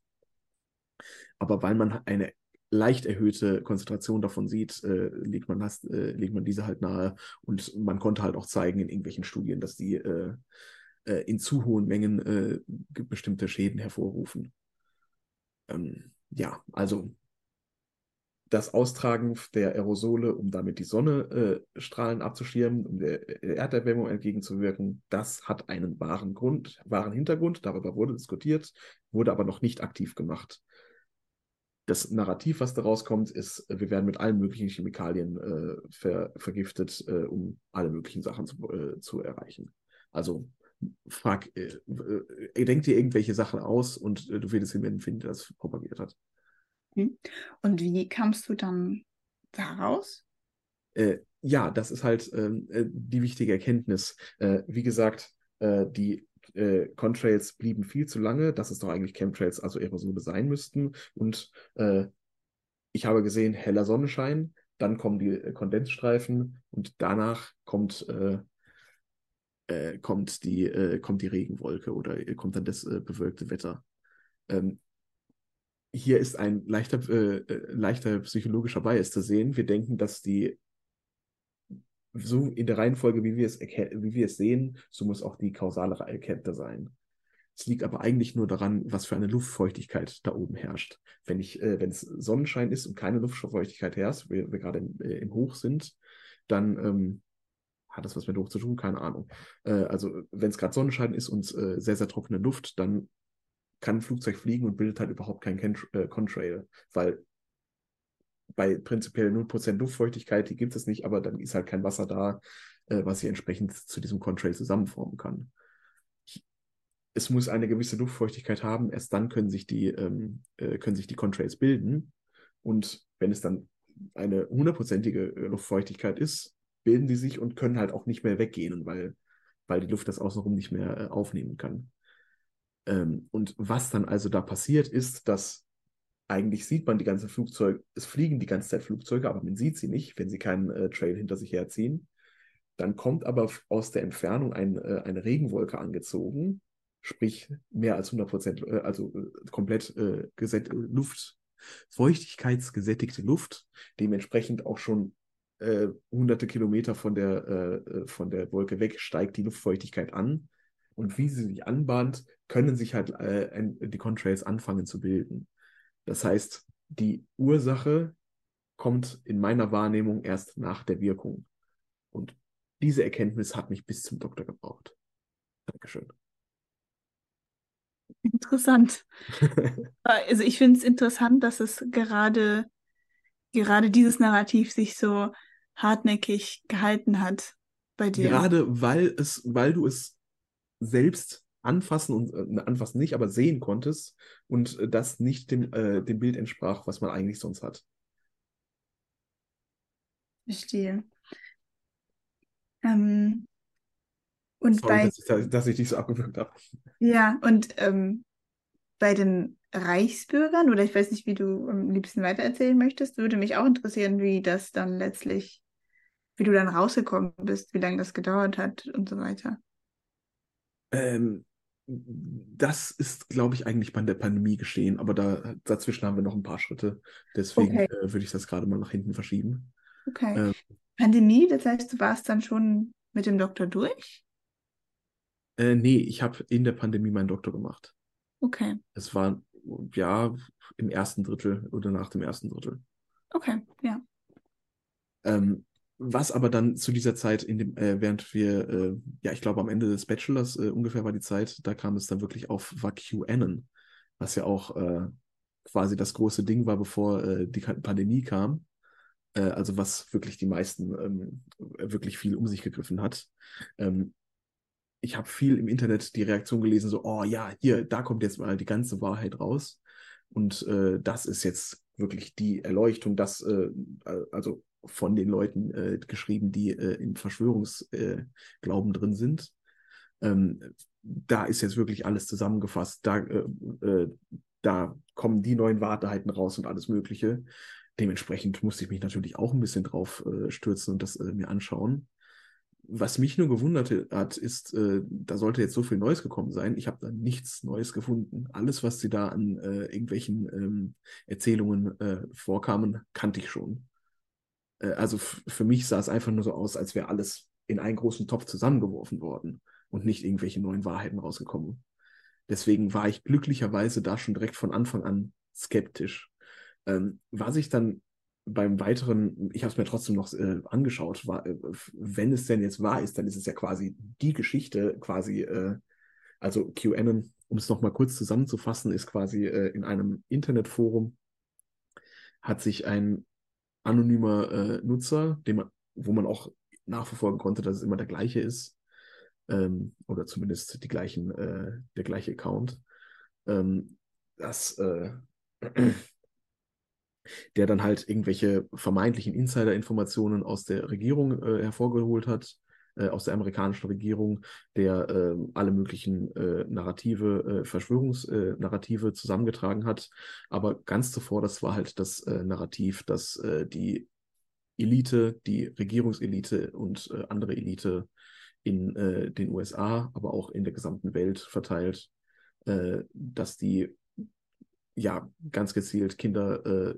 aber weil man eine leicht erhöhte Konzentration davon sieht, äh, legt, man das, äh, legt man diese halt nahe. Und man konnte halt auch zeigen in irgendwelchen Studien, dass die äh, äh in zu hohen Mengen äh, bestimmte Schäden hervorrufen. Ähm, ja, also das Austragen der Aerosole, um damit die Sonnenstrahlen äh, abzuschirmen, um der Erderwärmung entgegenzuwirken, das hat einen wahren Grund, wahren Hintergrund. Darüber wurde diskutiert, wurde aber noch nicht aktiv gemacht das Narrativ, was daraus kommt, ist, wir werden mit allen möglichen Chemikalien äh, ver vergiftet, äh, um alle möglichen Sachen zu, äh, zu erreichen. Also frag, äh, äh, denk dir irgendwelche Sachen aus und äh, du wirst jemanden finden, der das propagiert hat. Hm. Und wie kamst du dann daraus? ja, das ist halt ähm, die wichtige Erkenntnis. wie gesagt, die äh, Contrails blieben viel zu lange, dass es doch eigentlich Chemtrails, also Aerosole sein müssten. Und äh, ich habe gesehen, heller Sonnenschein, dann kommen die äh, Kondensstreifen und danach kommt, äh, äh, kommt, die, äh, kommt die Regenwolke oder kommt dann das bewölkte Wetter. Ähm, hier ist ein leichter, leichter psychologischer Bias zu sehen. Wir denken, dass die so in der Reihenfolge, wie wir es, wie wir es sehen, so muss auch die kausale Kette sein. Es liegt aber eigentlich nur daran, was für eine Luftfeuchtigkeit da oben herrscht. Wenn ich, äh, wenn es Sonnenschein ist und keine Luftfeuchtigkeit herrscht, wir, wir gerade im, äh, im, Hoch sind, dann ähm, hat das was mit Hoch zu tun, keine Ahnung. Äh, also wenn es gerade Sonnenschein ist und äh, sehr, sehr trockene Luft, dann kann ein Flugzeug fliegen und bildet halt überhaupt kein äh, Contrail, weil bei prinzipiell 0% Luftfeuchtigkeit, die gibt es nicht, aber dann ist halt kein Wasser da, äh, was sich entsprechend zu diesem Contrail zusammenformen kann. Es muss eine gewisse Luftfeuchtigkeit haben, erst dann können sich die, ähm, äh, können sich die Contrails bilden. Und wenn es dann eine hundertprozentige äh, Luftfeuchtigkeit ist, bilden die sich und können halt auch nicht mehr weggehen, weil, weil die Luft das außenrum nicht mehr äh, aufnehmen kann. Ähm, und was dann also da passiert, ist, dass eigentlich sieht man die ganzen Flugzeuge, es fliegen die ganze Zeit Flugzeuge, aber man sieht sie nicht, wenn sie keinen äh, Trail hinter sich herziehen. Dann kommt aber aus der Entfernung ein, äh, eine Regenwolke angezogen, sprich mehr als 100 Prozent, äh, also äh, komplett äh, Luft, feuchtigkeitsgesättigte Luft, dementsprechend auch schon äh, hunderte Kilometer von der, äh, von der Wolke weg steigt die Luftfeuchtigkeit an. Und wie sie sich anbahnt, können sich halt die Contrails anfangen zu bilden. Das heißt, die Ursache kommt in meiner Wahrnehmung erst nach der Wirkung. Und diese Erkenntnis hat mich bis zum Doktor gebraucht. Dankeschön. Interessant. also ich finde es interessant, dass es gerade, gerade dieses Narrativ sich so hartnäckig gehalten hat bei dir. Gerade weil es, weil du es selbst anfassen und äh, anfassen nicht, aber sehen konntest und äh, das nicht dem, äh, dem Bild entsprach, was man eigentlich sonst hat. Verstehe. Ähm, und Sorry, bei, dass ich, dass ich dich so abgewürgt habe. Ja, und ähm, bei den Reichsbürgern, oder ich weiß nicht, wie du am liebsten weitererzählen möchtest, würde mich auch interessieren, wie das dann letztlich, wie du dann rausgekommen bist, wie lange das gedauert hat und so weiter. Ähm, das ist, glaube ich, eigentlich bei der Pandemie geschehen, aber da, dazwischen haben wir noch ein paar Schritte. Deswegen okay. äh, würde ich das gerade mal nach hinten verschieben. Okay. Ähm, Pandemie, das heißt, du warst dann schon mit dem Doktor durch? Äh, nee, ich habe in der Pandemie meinen Doktor gemacht. Okay. Es war ja im ersten Drittel oder nach dem ersten Drittel. Okay, ja. Ähm, was aber dann zu dieser Zeit, in dem, äh, während wir, äh, ja, ich glaube am Ende des Bachelors äh, ungefähr war die Zeit, da kam es dann wirklich auf, war QAnon, was ja auch äh, quasi das große Ding war, bevor äh, die Pandemie kam. Äh, also was wirklich die meisten ähm, wirklich viel um sich gegriffen hat. Ähm, ich habe viel im Internet die Reaktion gelesen, so, oh ja, hier, da kommt jetzt mal die ganze Wahrheit raus. Und das ist jetzt wirklich die Erleuchtung, das, also von den Leuten äh, geschrieben, die äh, in Verschwörungsglauben äh, drin sind. Ähm, da ist jetzt wirklich alles zusammengefasst. Da, äh, äh, da kommen die neuen Wahrheiten raus und alles Mögliche. Dementsprechend musste ich mich natürlich auch ein bisschen drauf äh, stürzen und das mir anschauen. Was mich nur gewundert hat, ist, da sollte jetzt so viel Neues gekommen sein. Ich habe da nichts Neues gefunden. Alles, was sie da an irgendwelchen ähm, Erzählungen vorkamen, kannte ich schon. Äh, also für mich sah es einfach nur so aus, als wäre alles in einen großen Topf zusammengeworfen worden und nicht irgendwelche neuen Wahrheiten rausgekommen. Deswegen war ich glücklicherweise da schon direkt von Anfang an skeptisch. Ähm, was ich dann beim weiteren, ich habe es mir trotzdem noch äh, angeschaut, war, äh, wenn es denn jetzt wahr ist, dann ist es ja quasi die Geschichte, quasi, äh, also QAnon, um es nochmal kurz zusammenzufassen, ist quasi äh, in einem Internetforum hat sich ein anonymer äh, Nutzer, man, wo man auch nachverfolgen konnte, dass es immer der gleiche ist. Ähm, oder zumindest die gleichen, äh, der gleiche Account. Ähm, das, äh, der dann halt irgendwelche vermeintlichen Insider-Informationen aus der Regierung äh, hervorgeholt hat, äh, aus der amerikanischen Regierung, der äh, alle möglichen äh, Narrative, äh, Verschwörungsnarrative zusammengetragen hat. Aber ganz zuvor, das war halt das äh, Narrativ, dass äh, die Elite, die Regierungselite und andere Elite in den USA, aber auch in der gesamten Welt verteilt, dass die ja ganz gezielt Kinder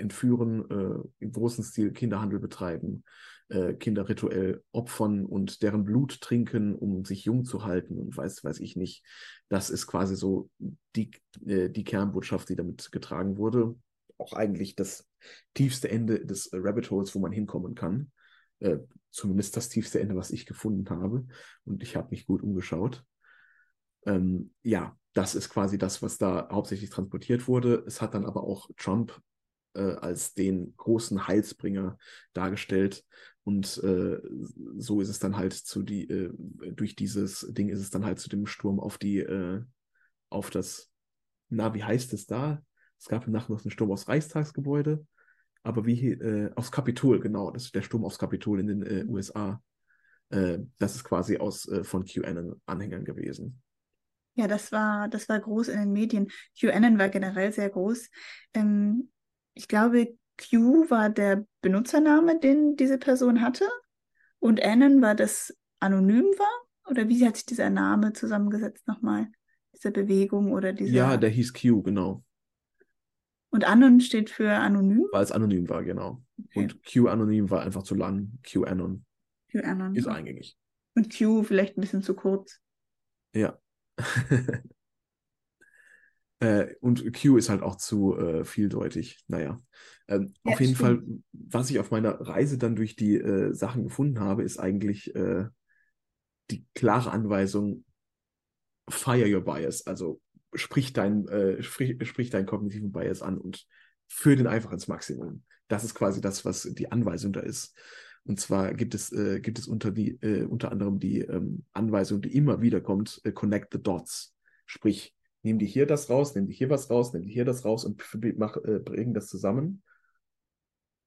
entführen, äh, im großen Stil Kinderhandel betreiben, äh, Kinder rituell opfern und deren Blut trinken, um sich jung zu halten und weiß, weiß ich nicht. Das ist quasi so die, äh, die Kernbotschaft, die damit getragen wurde. Auch eigentlich das tiefste Ende des Rabbit Holes, wo man hinkommen kann. Äh, zumindest das tiefste Ende, was ich gefunden habe. Und ich habe mich gut umgeschaut. Ähm, ja, das ist quasi das, was da hauptsächlich transportiert wurde. Es hat dann aber auch Trump äh, als den großen Heilsbringer dargestellt. Und äh, so ist es dann halt zu die, äh, durch dieses Ding ist es dann halt zu dem Sturm auf die, äh, auf das, na, wie heißt es da? Es gab im Nachhinein noch einen Sturm aufs Reichstagsgebäude, aber wie, äh, aufs Kapitol, genau, das ist der Sturm aufs Kapitol in den äh, USA. Äh, das ist quasi aus äh, von QAnon-Anhängern gewesen. Ja, das war, das war groß in den Medien. QAnon war generell sehr groß. Ähm, ich glaube, Q war der Benutzername, den diese Person hatte. Und Anon war das anonym war? Oder wie hat sich dieser Name zusammengesetzt nochmal? Diese Bewegung oder dieser. Ja, der hieß Q, genau. Und Anon steht für anonym? Weil es anonym war, genau. Okay. Und Q anonym war einfach zu lang. QAnon QAnon. ist eingängig. Und Q vielleicht ein bisschen zu kurz. Ja. Äh, und Q ist halt auch zu äh, vieldeutig. Naja. Ähm, Ja, auf jeden stimmt. Fall, was ich auf meiner Reise dann durch die äh, Sachen gefunden habe, ist eigentlich äh, die klare Anweisung, fire your bias. Also sprich dein, äh, sprich, sprich deinen kognitiven Bias an und führ den einfach ins Maximum. Das ist quasi das, was die Anweisung da ist. Und zwar gibt es, äh, gibt es unter, die, äh, unter anderem die ähm, Anweisung, die immer wieder kommt, äh, connect the dots. Sprich, nimm dir hier das raus, nimm dir hier was raus, nimm dir hier das raus und mach, äh, bring das zusammen.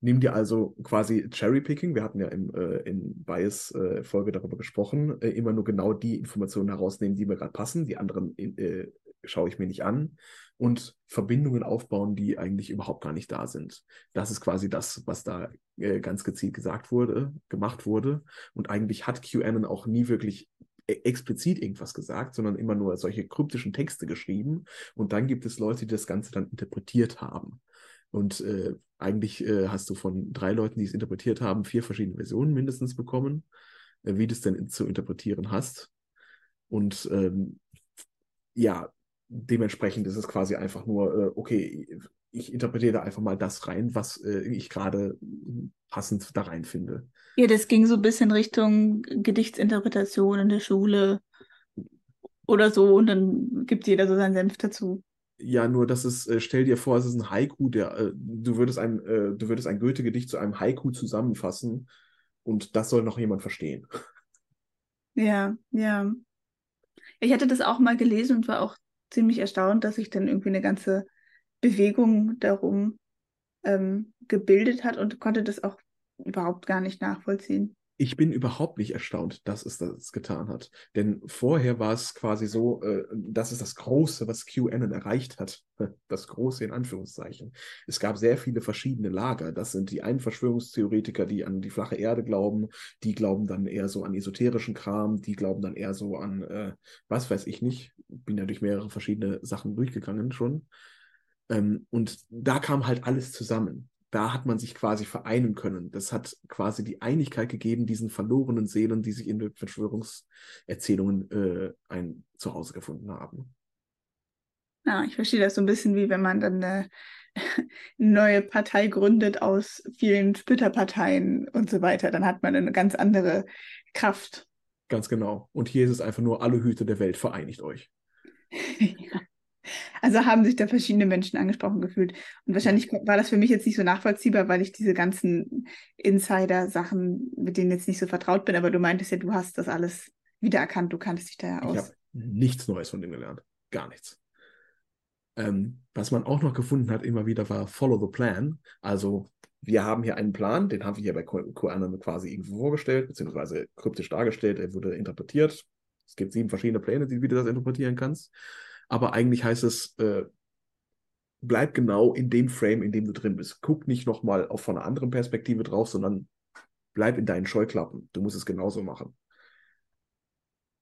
Nimm dir also quasi Cherry-Picking, wir hatten ja im, äh, in Bias-Folge darüber gesprochen, äh, immer nur genau die Informationen herausnehmen, die mir gerade passen, die anderen äh, schaue ich mir nicht an und Verbindungen aufbauen, die eigentlich überhaupt gar nicht da sind. Das ist quasi das, was da äh, ganz gezielt gesagt wurde, gemacht wurde. Und eigentlich hat QAnon auch nie wirklich explizit irgendwas gesagt, sondern immer nur solche kryptischen Texte geschrieben. Und dann gibt es Leute, die das Ganze dann interpretiert haben. Und äh, eigentlich äh, hast du von drei Leuten, die es interpretiert haben, vier verschiedene Versionen mindestens bekommen, äh, wie du es denn zu interpretieren hast. Und ähm, ja, dementsprechend ist es quasi einfach nur, äh, okay, ich interpretiere da einfach mal das rein, was äh, ich gerade passend da rein finde. Ja, das ging so ein bisschen Richtung Gedichtsinterpretation in der Schule oder so und dann gibt jeder so seinen Senf dazu. Ja, nur dass es, äh, stell dir vor, es ist ein Haiku, der, äh, du würdest ein, äh, du würdest ein Goethe-Gedicht zu einem Haiku zusammenfassen und das soll noch jemand verstehen. Ja, ja. Ich hatte das auch mal gelesen und war auch ziemlich erstaunt, dass sich dann irgendwie eine ganze Bewegung darum ähm, gebildet hat und konnte das auch überhaupt gar nicht nachvollziehen. Ich bin überhaupt nicht erstaunt, dass es das getan hat. Denn vorher war es quasi so, äh, das ist das Große, was QAnon erreicht hat. Das Große in Anführungszeichen. Es gab sehr viele verschiedene Lager. Das sind die einen Verschwörungstheoretiker, die an die flache Erde glauben. Die glauben dann eher so an esoterischen Kram. Die glauben dann eher so an, äh, was weiß ich nicht. Bin ja durch mehrere verschiedene Sachen durchgegangen schon. Ähm, und da kam halt alles zusammen da hat man sich quasi vereinen können. Das hat quasi die Einigkeit gegeben, diesen verlorenen Seelen, die sich in den Verschwörungserzählungen äh, ein Zuhause gefunden haben. Ja, ich verstehe das so ein bisschen wie wenn man dann eine neue Partei gründet aus vielen Splitterparteien und so weiter. Dann hat man eine ganz andere Kraft. Ganz genau. Und hier ist es einfach nur, alle Hüte der Welt, vereinigt euch. Ja. Also haben sich da verschiedene Menschen angesprochen gefühlt. Und wahrscheinlich war das für mich jetzt nicht so nachvollziehbar, weil ich diese ganzen Insider-Sachen, mit denen jetzt nicht so vertraut bin. Aber du meintest ja, du hast das alles wiedererkannt, du kanntest dich da ja Ich aus. habe nichts Neues von dem gelernt. Gar nichts. Ähm, was man auch noch gefunden hat, immer wieder, war Follow the Plan. Also, wir haben hier einen Plan, den haben wir hier bei QAnon quasi irgendwo vorgestellt, beziehungsweise kryptisch dargestellt. Er wurde interpretiert. Es gibt sieben verschiedene Pläne, wie du das interpretieren kannst. Aber eigentlich heißt es, äh, bleib genau in dem Frame, in dem du drin bist. Guck nicht nochmal von einer anderen Perspektive drauf, sondern bleib in deinen Scheuklappen. Du musst es genauso machen.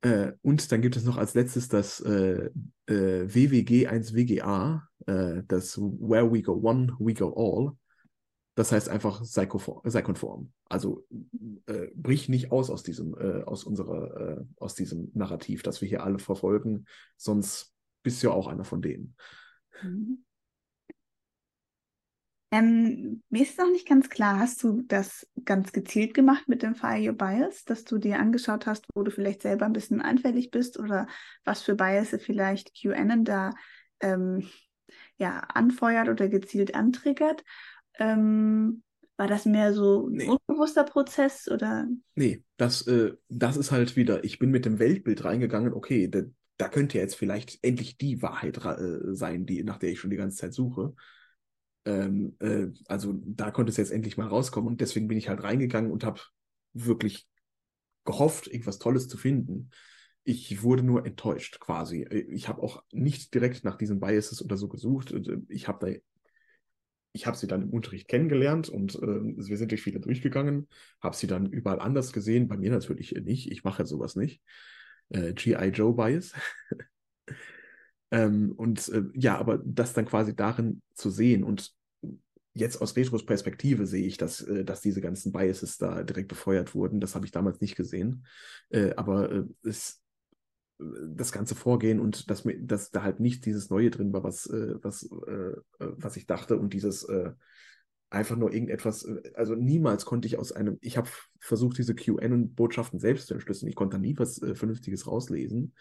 Äh, und dann gibt es noch als letztes das äh, äh, WWG1WGA, äh, das Where We Go One, We Go All. Das heißt einfach sei, konform, sei konform. Also äh, brich nicht aus aus diesem, äh, aus unserer, aus diesem Narrativ, das wir hier alle verfolgen, sonst bist du ja auch einer von denen. Mhm. Ähm, mir ist noch nicht ganz klar, hast du das ganz gezielt gemacht mit dem Fire Your Bias, dass du dir angeschaut hast, wo du vielleicht selber ein bisschen anfällig bist oder was für Biases vielleicht QAnon da ähm, ja, anfeuert oder gezielt antriggert? Ähm, war das mehr so ein Nee. unbewusster Prozess oder? Nee, das, äh, das ist halt wieder, ich bin mit dem Weltbild reingegangen, okay, da, da könnte jetzt vielleicht endlich die Wahrheit äh, sein, die, nach der ich schon die ganze Zeit suche. Ähm, äh, also da konnte es jetzt endlich mal rauskommen und deswegen bin ich halt reingegangen und habe wirklich gehofft, irgendwas Tolles zu finden. ich wurde nur enttäuscht quasi. Ich habe auch nicht direkt nach diesen Biases oder so gesucht. Ich habe da sie dann im Unterricht kennengelernt und äh, wir sind durch viele durchgegangen, habe sie dann überall anders gesehen, bei mir natürlich nicht, ich mache sowas nicht. Äh, G.I. Joe Bias. ähm, und äh, ja, aber das dann quasi darin zu sehen und jetzt aus Retrospektive sehe ich, dass, äh, dass diese ganzen Biases da direkt befeuert wurden. Das habe ich damals nicht gesehen. Äh, aber äh, es, das ganze Vorgehen und dass, dass da halt nicht dieses Neue drin war, was, was, was ich dachte und dieses einfach nur irgendetwas, äh, also niemals konnte ich aus einem, ich habe versucht, diese QN-Botschaften selbst zu entschlüsseln, ich konnte da nie was äh, Vernünftiges rauslesen,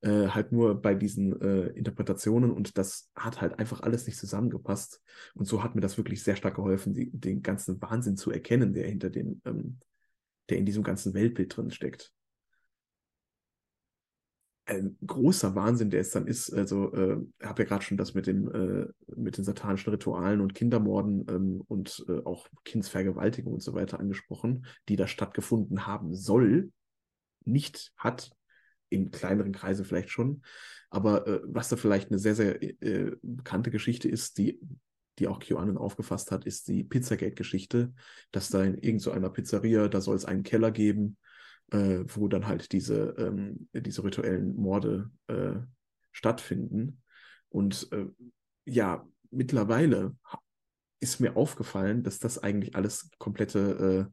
äh, halt nur bei diesen Interpretationen und das hat halt einfach alles nicht zusammengepasst. Und so hat mir das wirklich sehr stark geholfen, die, den ganzen Wahnsinn zu erkennen, der hinter dem, ähm, der in diesem ganzen Weltbild drin steckt ein großer Wahnsinn, der es dann ist. Also, äh, habe ja gerade schon das mit dem äh, mit den satanischen Ritualen und Kindermorden ähm, und äh, auch Kindsvergewaltigung und so weiter angesprochen, die da stattgefunden haben soll, nicht hat, in kleineren Kreisen vielleicht schon. Aber äh, was da vielleicht eine sehr, sehr äh, bekannte Geschichte ist, die die auch QAnon aufgefasst hat, ist die Pizzagate-Geschichte, dass da in irgendeiner Pizzeria, da soll es einen Keller geben, äh, wo dann halt diese, ähm, diese rituellen Morde äh, stattfinden. Und äh, ja, mittlerweile ist mir aufgefallen, dass das eigentlich alles komplette,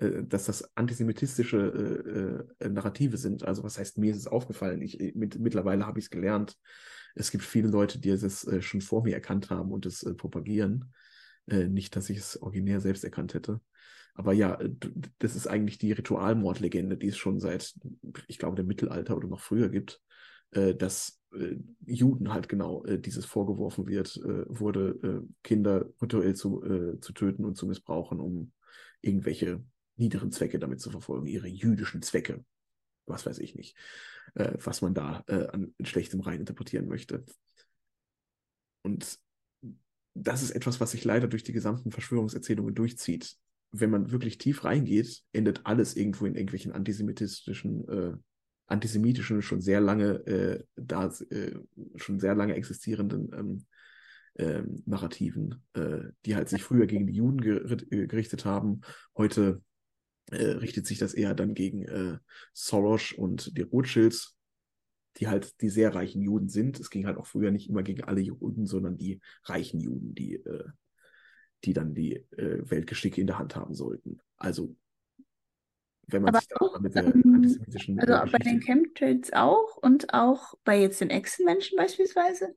äh, äh, dass das antisemitistische äh, Narrative sind. Also was heißt, mir ist es aufgefallen. Ich, mit, mittlerweile habe ich es gelernt. Es gibt viele Leute, die es schon vor mir erkannt haben und es propagieren. nicht, dass ich es originär selbst erkannt hätte. Aber ja, äh, das ist eigentlich die Ritualmordlegende, die es schon seit, ich glaube, dem Mittelalter oder noch früher gibt, äh, dass äh, Juden halt genau dieses vorgeworfen wird, wurde, Kinder rituell zu, zu töten und zu missbrauchen, um irgendwelche niederen Zwecke damit zu verfolgen, ihre jüdischen Zwecke. Was weiß ich nicht, was man da an schlechtem rein interpretieren möchte. Und das ist etwas, was sich leider durch die gesamten Verschwörungserzählungen durchzieht wenn man wirklich tief reingeht, endet alles irgendwo in irgendwelchen antisemitistischen, äh, antisemitischen, schon sehr lange äh, da, äh, schon sehr lange existierenden ähm, ähm Narrativen, äh, die halt sich früher gegen die Juden äh, gerichtet haben. Heute äh, richtet sich das eher dann gegen Soros und die Rothschilds, die halt die sehr reichen Juden sind. Es ging halt auch früher nicht immer gegen alle Juden, sondern die reichen Juden, die äh, die dann die äh, Weltgeschicke in der Hand haben sollten. Also, wenn man Aber sich da mit der ähm, antisemitischen. Also äh, bei den Chemtrails auch und auch bei jetzt den Echsenmenschen beispielsweise?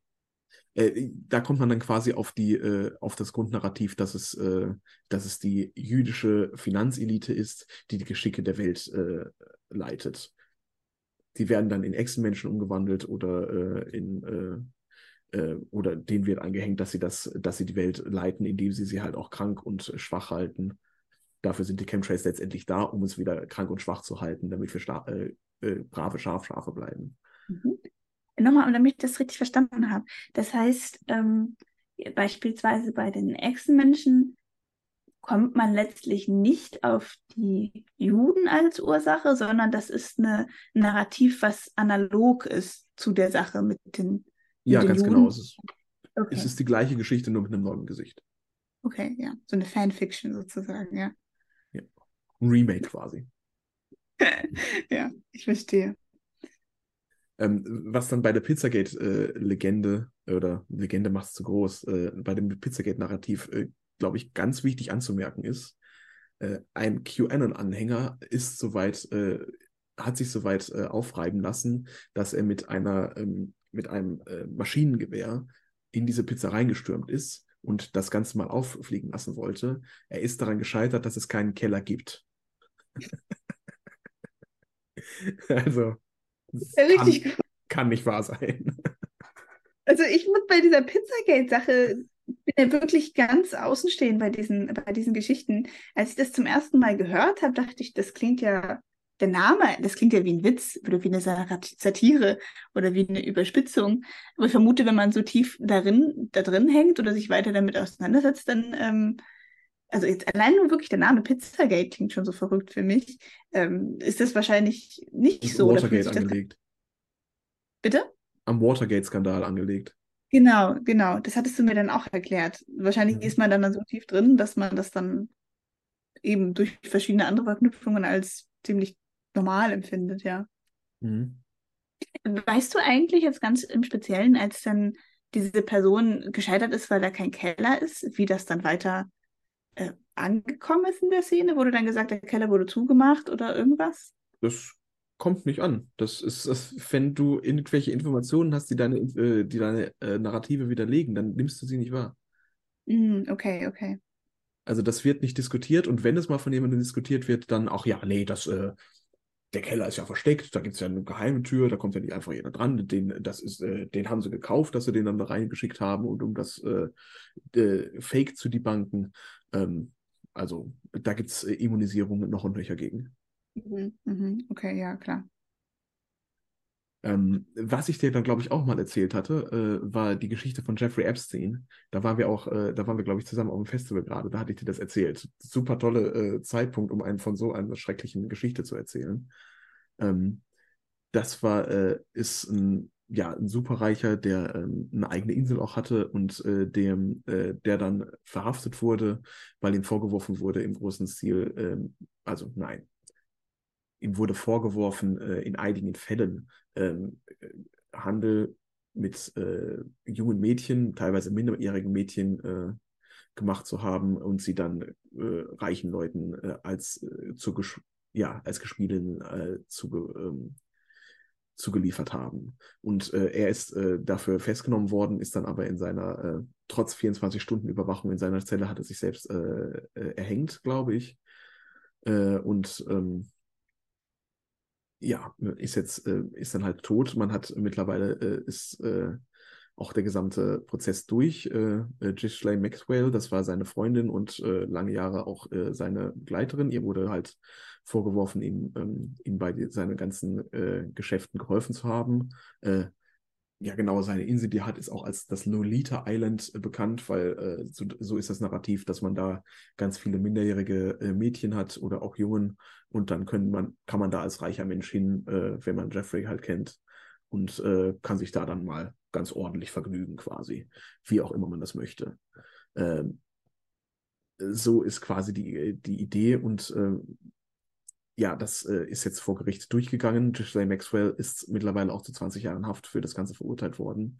Äh, da kommt man dann quasi auf die, äh, auf das Grundnarrativ, dass es, äh, dass es die jüdische Finanzelite ist, die die Geschicke der Welt äh, leitet. Die werden dann in Echsenmenschen umgewandelt oder äh, in äh, oder denen wird angehängt, dass sie das, dass sie die Welt leiten, indem sie sie halt auch krank und schwach halten. Dafür sind die Chemtrails letztendlich da, um uns wieder krank und schwach zu halten, damit wir äh, äh, brave Schafschafe bleiben. Mhm. Nochmal, damit ich das richtig verstanden habe. Das heißt, ähm, beispielsweise bei den Echsenmenschen kommt man letztlich nicht auf die Juden als Ursache, sondern das ist ein Narrativ, was analog ist zu der Sache mit den ja, ganz genau. Juden? genau. Es ist, okay. es ist die gleiche Geschichte, nur mit einem neuen Gesicht. Okay, ja. So eine Fanfiction sozusagen, ja. Ja. Ein Remake quasi. ja, ich verstehe. Ähm, was dann bei der Pizzagate-Legende äh, oder Legende macht es zu groß, äh, bei dem Pizzagate-Narrativ, äh, glaube ich, ganz wichtig anzumerken ist, äh, ein QAnon-Anhänger ist soweit, äh, hat sich soweit äh, aufreiben lassen, dass er mit einer ähm, mit einem äh, Maschinengewehr in diese Pizza reingestürmt ist und das Ganze mal auffliegen lassen wollte. Er ist daran gescheitert, dass es keinen Keller gibt. also, ja, richtig kann, kann nicht wahr sein. Also ich muss bei dieser Pizzagate-Sache bin ja wirklich ganz außenstehend bei diesen, bei diesen Geschichten. Als ich das zum ersten Mal gehört habe, dachte ich, das klingt ja der Name, das klingt ja wie ein Witz oder wie eine Satire oder wie eine Überspitzung. Aber ich vermute, wenn man so tief darin, da drin hängt oder sich weiter damit auseinandersetzt, dann ähm, also jetzt allein nur wirklich der Name Pizzagate klingt schon so verrückt für mich, ähm, ist das wahrscheinlich nicht Ist so. Watergate angelegt. Bitte? Am Watergate-Skandal angelegt. Genau, genau. Das hattest du mir dann auch erklärt. Wahrscheinlich Mhm. ist man dann so tief drin, dass man das dann eben durch verschiedene andere Verknüpfungen als ziemlich normal empfindet, ja. Mhm. Weißt du eigentlich jetzt ganz im Speziellen, als dann diese Person gescheitert ist, weil da kein Keller ist, wie das dann weiter äh, angekommen ist in der Szene? Wurde dann gesagt, der Keller wurde zugemacht oder irgendwas? Das kommt nicht an. Das ist, das, wenn du irgendwelche Informationen hast, die deine, äh, die deine äh, Narrative widerlegen, dann nimmst du sie nicht wahr. Hm, okay, okay. Also das wird nicht diskutiert und wenn es mal von jemandem diskutiert wird, dann auch, ja, nee, das, äh, der Keller ist ja versteckt, da gibt es ja eine geheime Tür, da kommt ja nicht einfach jeder dran. Den, das ist, äh, den haben sie gekauft, dass sie den dann da reingeschickt haben und um das äh, äh, Fake zu debunken. Ähm, also da gibt es äh, Immunisierungen noch und nöcher gegen. Mhm, mhm, okay, ja, klar. Ähm, was ich dir dann, glaube ich, auch mal erzählt hatte, äh, war die Geschichte von Jeffrey Epstein. Da waren wir auch, äh, da waren wir, glaube ich, zusammen auf dem Festival gerade. Da hatte ich dir das erzählt. Super tolle äh, Zeitpunkt, um einen von so einer schrecklichen Geschichte zu erzählen. Ähm, das war, äh, ist ein, ja, ein superreicher, der ähm, eine eigene Insel auch hatte und äh, dem, äh, der dann verhaftet wurde, weil ihm vorgeworfen wurde im großen Stil, ähm, also nein, ihm wurde vorgeworfen, äh, in einigen Fällen ähm, äh, Handel mit äh, jungen Mädchen, teilweise minderjährigen Mädchen äh, gemacht zu haben und sie dann reichen Leuten als, zu ja, als Gespielinnen äh, zuge ähm, zugeliefert haben. Und äh, er ist äh, dafür festgenommen worden, ist dann aber in seiner, äh, trotz 24 Stunden Überwachung in seiner Zelle, hat er sich selbst erhängt, glaube ich. Und ähm, ja, ist jetzt, äh, ist dann halt tot. Man hat mittlerweile, äh, ist äh, auch der gesamte Prozess durch. Äh, äh, Ghislaine Maxwell, das war seine Freundin und äh, lange Jahre auch äh, seine Begleiterin. Ihr wurde halt vorgeworfen, ihm, ähm, ihm bei seinen ganzen äh, Geschäften geholfen zu haben. Äh, ja, genau, seine Insel, die hat, ist auch als das Lolita Island äh, bekannt, weil äh, so, so ist das Narrativ, dass man da ganz viele minderjährige äh, Mädchen hat oder auch Jungen und dann man, kann man da als reicher Mensch hin, äh, wenn man Jeffrey halt kennt und äh, kann sich da dann mal ganz ordentlich vergnügen quasi, wie auch immer man das möchte. Ähm, so ist quasi die, die Idee und äh, ja, das äh, ist jetzt vor Gericht durchgegangen. Ghislaine Maxwell ist mittlerweile auch zu 20 Jahren Haft für das Ganze verurteilt worden.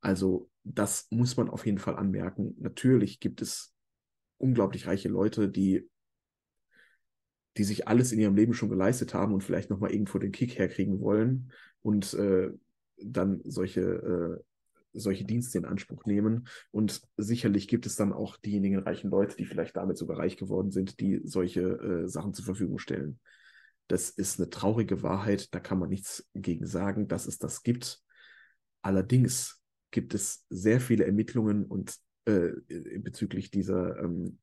Also das muss man auf jeden Fall anmerken. Natürlich gibt es unglaublich reiche Leute, die, die sich alles in ihrem Leben schon geleistet haben und vielleicht nochmal irgendwo den Kick herkriegen wollen und äh, dann solche, äh, solche Dienste in Anspruch nehmen. Und sicherlich gibt es dann auch diejenigen reichen Leute, die vielleicht damit sogar reich geworden sind, die solche äh, Sachen zur Verfügung stellen. Das ist eine traurige Wahrheit, da kann man nichts gegen sagen, dass es das gibt. Allerdings gibt es sehr viele Ermittlungen und äh, bezüglich dieser, ähm,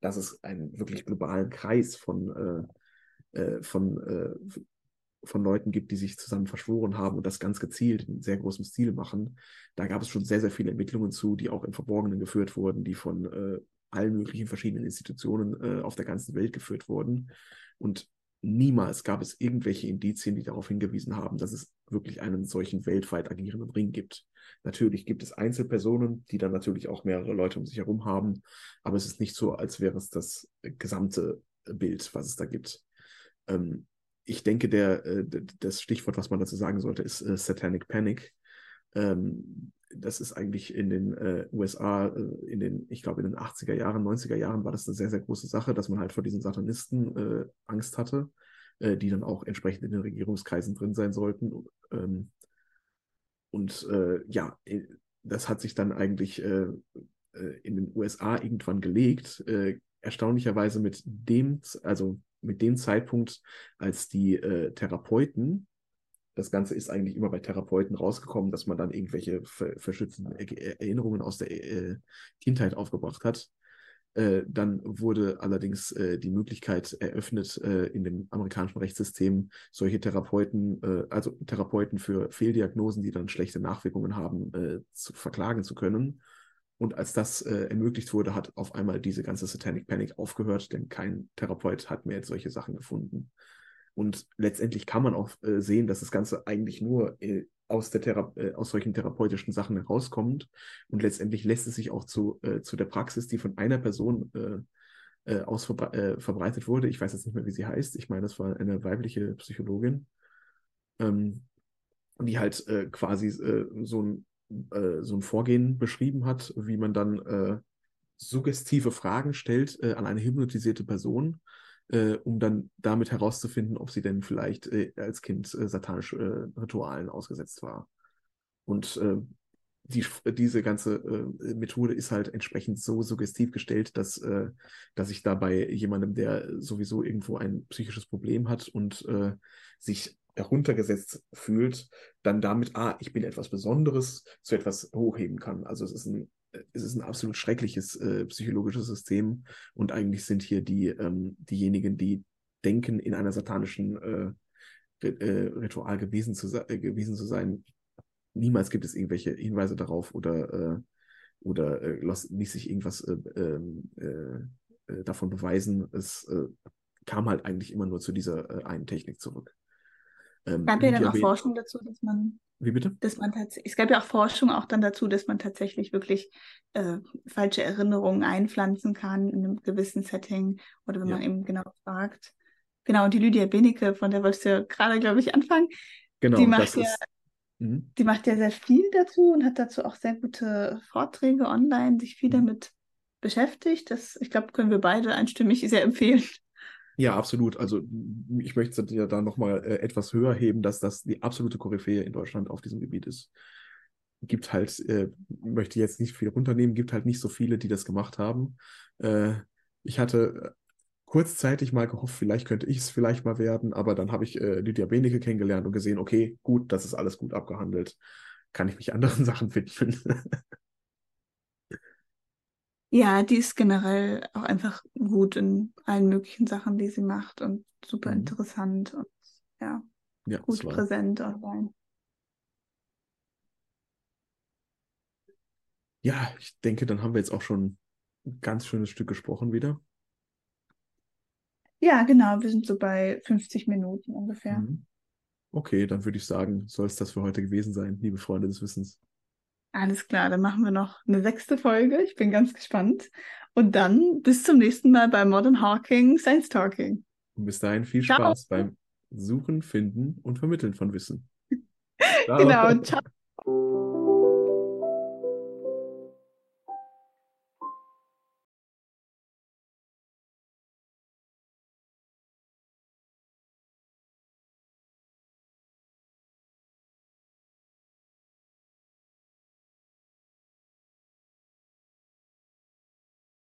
dass es einen wirklich globalen Kreis von, äh, äh, von, äh, von Leuten gibt, die sich zusammen verschworen haben und das ganz gezielt in sehr großem Stil machen. Da gab es schon sehr, sehr viele Ermittlungen zu, die auch im Verborgenen geführt wurden, die von äh, allen möglichen verschiedenen Institutionen äh, auf der ganzen Welt geführt wurden. Und niemals gab es irgendwelche Indizien, die darauf hingewiesen haben, dass es wirklich einen solchen weltweit agierenden Ring gibt. Natürlich gibt es Einzelpersonen, die dann natürlich auch mehrere Leute um sich herum haben, aber es ist nicht so, als wäre es das gesamte Bild, was es da gibt. Ähm, ich denke, der, äh, das Stichwort, was man dazu sagen sollte, ist äh, Satanic Panic. Ähm, das ist eigentlich in den äh, USA, in den, ich glaube, in den 80er Jahren, 90er Jahren war das eine sehr, sehr große Sache, dass man halt vor diesen Satanisten Angst hatte, die dann auch entsprechend in den Regierungskreisen drin sein sollten. Ähm, und ja, das hat sich dann eigentlich in den USA irgendwann gelegt. erstaunlicherweise mit dem, also mit dem Zeitpunkt, als die Therapeuten das Ganze ist eigentlich immer bei Therapeuten rausgekommen, dass man dann irgendwelche ver verschützten Erinnerungen aus der äh, Kindheit aufgebracht hat. Äh, dann wurde allerdings äh, die Möglichkeit eröffnet, äh, in dem amerikanischen Rechtssystem solche Therapeuten, äh, also Therapeuten für Fehldiagnosen, die dann schlechte Nachwirkungen haben, äh, zu verklagen zu können. Und als das äh, ermöglicht wurde, hat auf einmal diese ganze Satanic Panic aufgehört, denn kein Therapeut hat mehr solche Sachen gefunden. Und letztendlich kann man auch äh, sehen, dass das Ganze eigentlich nur äh, aus, der Thera äh, aus solchen therapeutischen Sachen herauskommt. Und letztendlich lässt es sich auch zu, äh, zu der Praxis, die von einer Person äh, aus verbre verbreitet wurde. Ich weiß jetzt nicht mehr, wie sie heißt. Ich meine, das war eine weibliche Psychologin, ähm, die halt quasi so ein äh, so ein Vorgehen beschrieben hat, wie man dann äh, suggestive Fragen stellt äh, an eine hypnotisierte Person, äh, um dann damit herauszufinden, ob sie denn vielleicht äh, als Kind satanischen Ritualen ausgesetzt war. Und die, diese ganze äh, Methode ist halt entsprechend so suggestiv gestellt, dass, äh, dass ich dabei jemandem, der sowieso irgendwo ein psychisches Problem hat und äh, sich heruntergesetzt fühlt, dann damit, ah, ich bin etwas Besonderes, zu etwas hochheben kann. Also es ist ein, es ist ein absolut schreckliches äh, psychologisches System und eigentlich sind hier die, ähm, diejenigen, die denken, in einer satanischen äh, äh, Ritual gewesen zu, äh, gewesen zu sein. Niemals gibt es irgendwelche Hinweise darauf oder, äh, oder äh, ließ sich irgendwas ähm, davon beweisen. Es kam halt eigentlich immer nur zu dieser einen Technik zurück. Ähm, gab ja dann auch Forschung dazu, dass man. Wie bitte? Dass man tatsächlich, es gab ja auch Forschung auch dann dazu, dass man tatsächlich wirklich äh, falsche Erinnerungen einpflanzen kann in einem gewissen Setting oder wenn ja. man eben genau fragt. Genau, und die Lydia Benecke, von der wolltest du ja gerade, glaube ich, anfangen. Genau, die macht ja, ist, mhm. die macht ja sehr viel dazu und hat dazu auch sehr gute Vorträge online, sich viel mhm. damit beschäftigt. Das, ich glaube, können wir beide einstimmig sehr empfehlen. Ja, absolut. Also ich möchte ja da nochmal äh, etwas höher heben, dass das die absolute Koryphäe in Deutschland auf diesem Gebiet ist. Gibt halt, äh, möchte jetzt nicht viel runternehmen, gibt halt nicht so viele, die das gemacht haben. Äh, ich hatte kurzzeitig mal gehofft, vielleicht könnte ich es vielleicht mal werden, aber dann habe ich äh, Lydia Benecke kennengelernt und gesehen, okay, gut, das ist alles gut abgehandelt. Kann ich mich anderen Sachen widmen. Ja, die ist generell auch einfach gut in allen möglichen Sachen, die sie macht und super mhm. interessant und ja, ja gut präsent online. Ja, ich denke, dann haben wir jetzt auch schon ein ganz schönes Stück gesprochen wieder. Ja, genau, wir sind so bei 50 Minuten ungefähr. Mhm. Okay, dann würde ich sagen, soll es das für heute gewesen sein, liebe Freunde des Wissens. Alles klar, dann machen wir noch eine sechste Folge. Ich bin ganz gespannt. Und dann bis zum nächsten Mal bei Modern Hawking Science Talking. Und bis dahin viel Spaß ciao. beim Suchen, Finden und Vermitteln von Wissen. Ciao. Genau, ciao.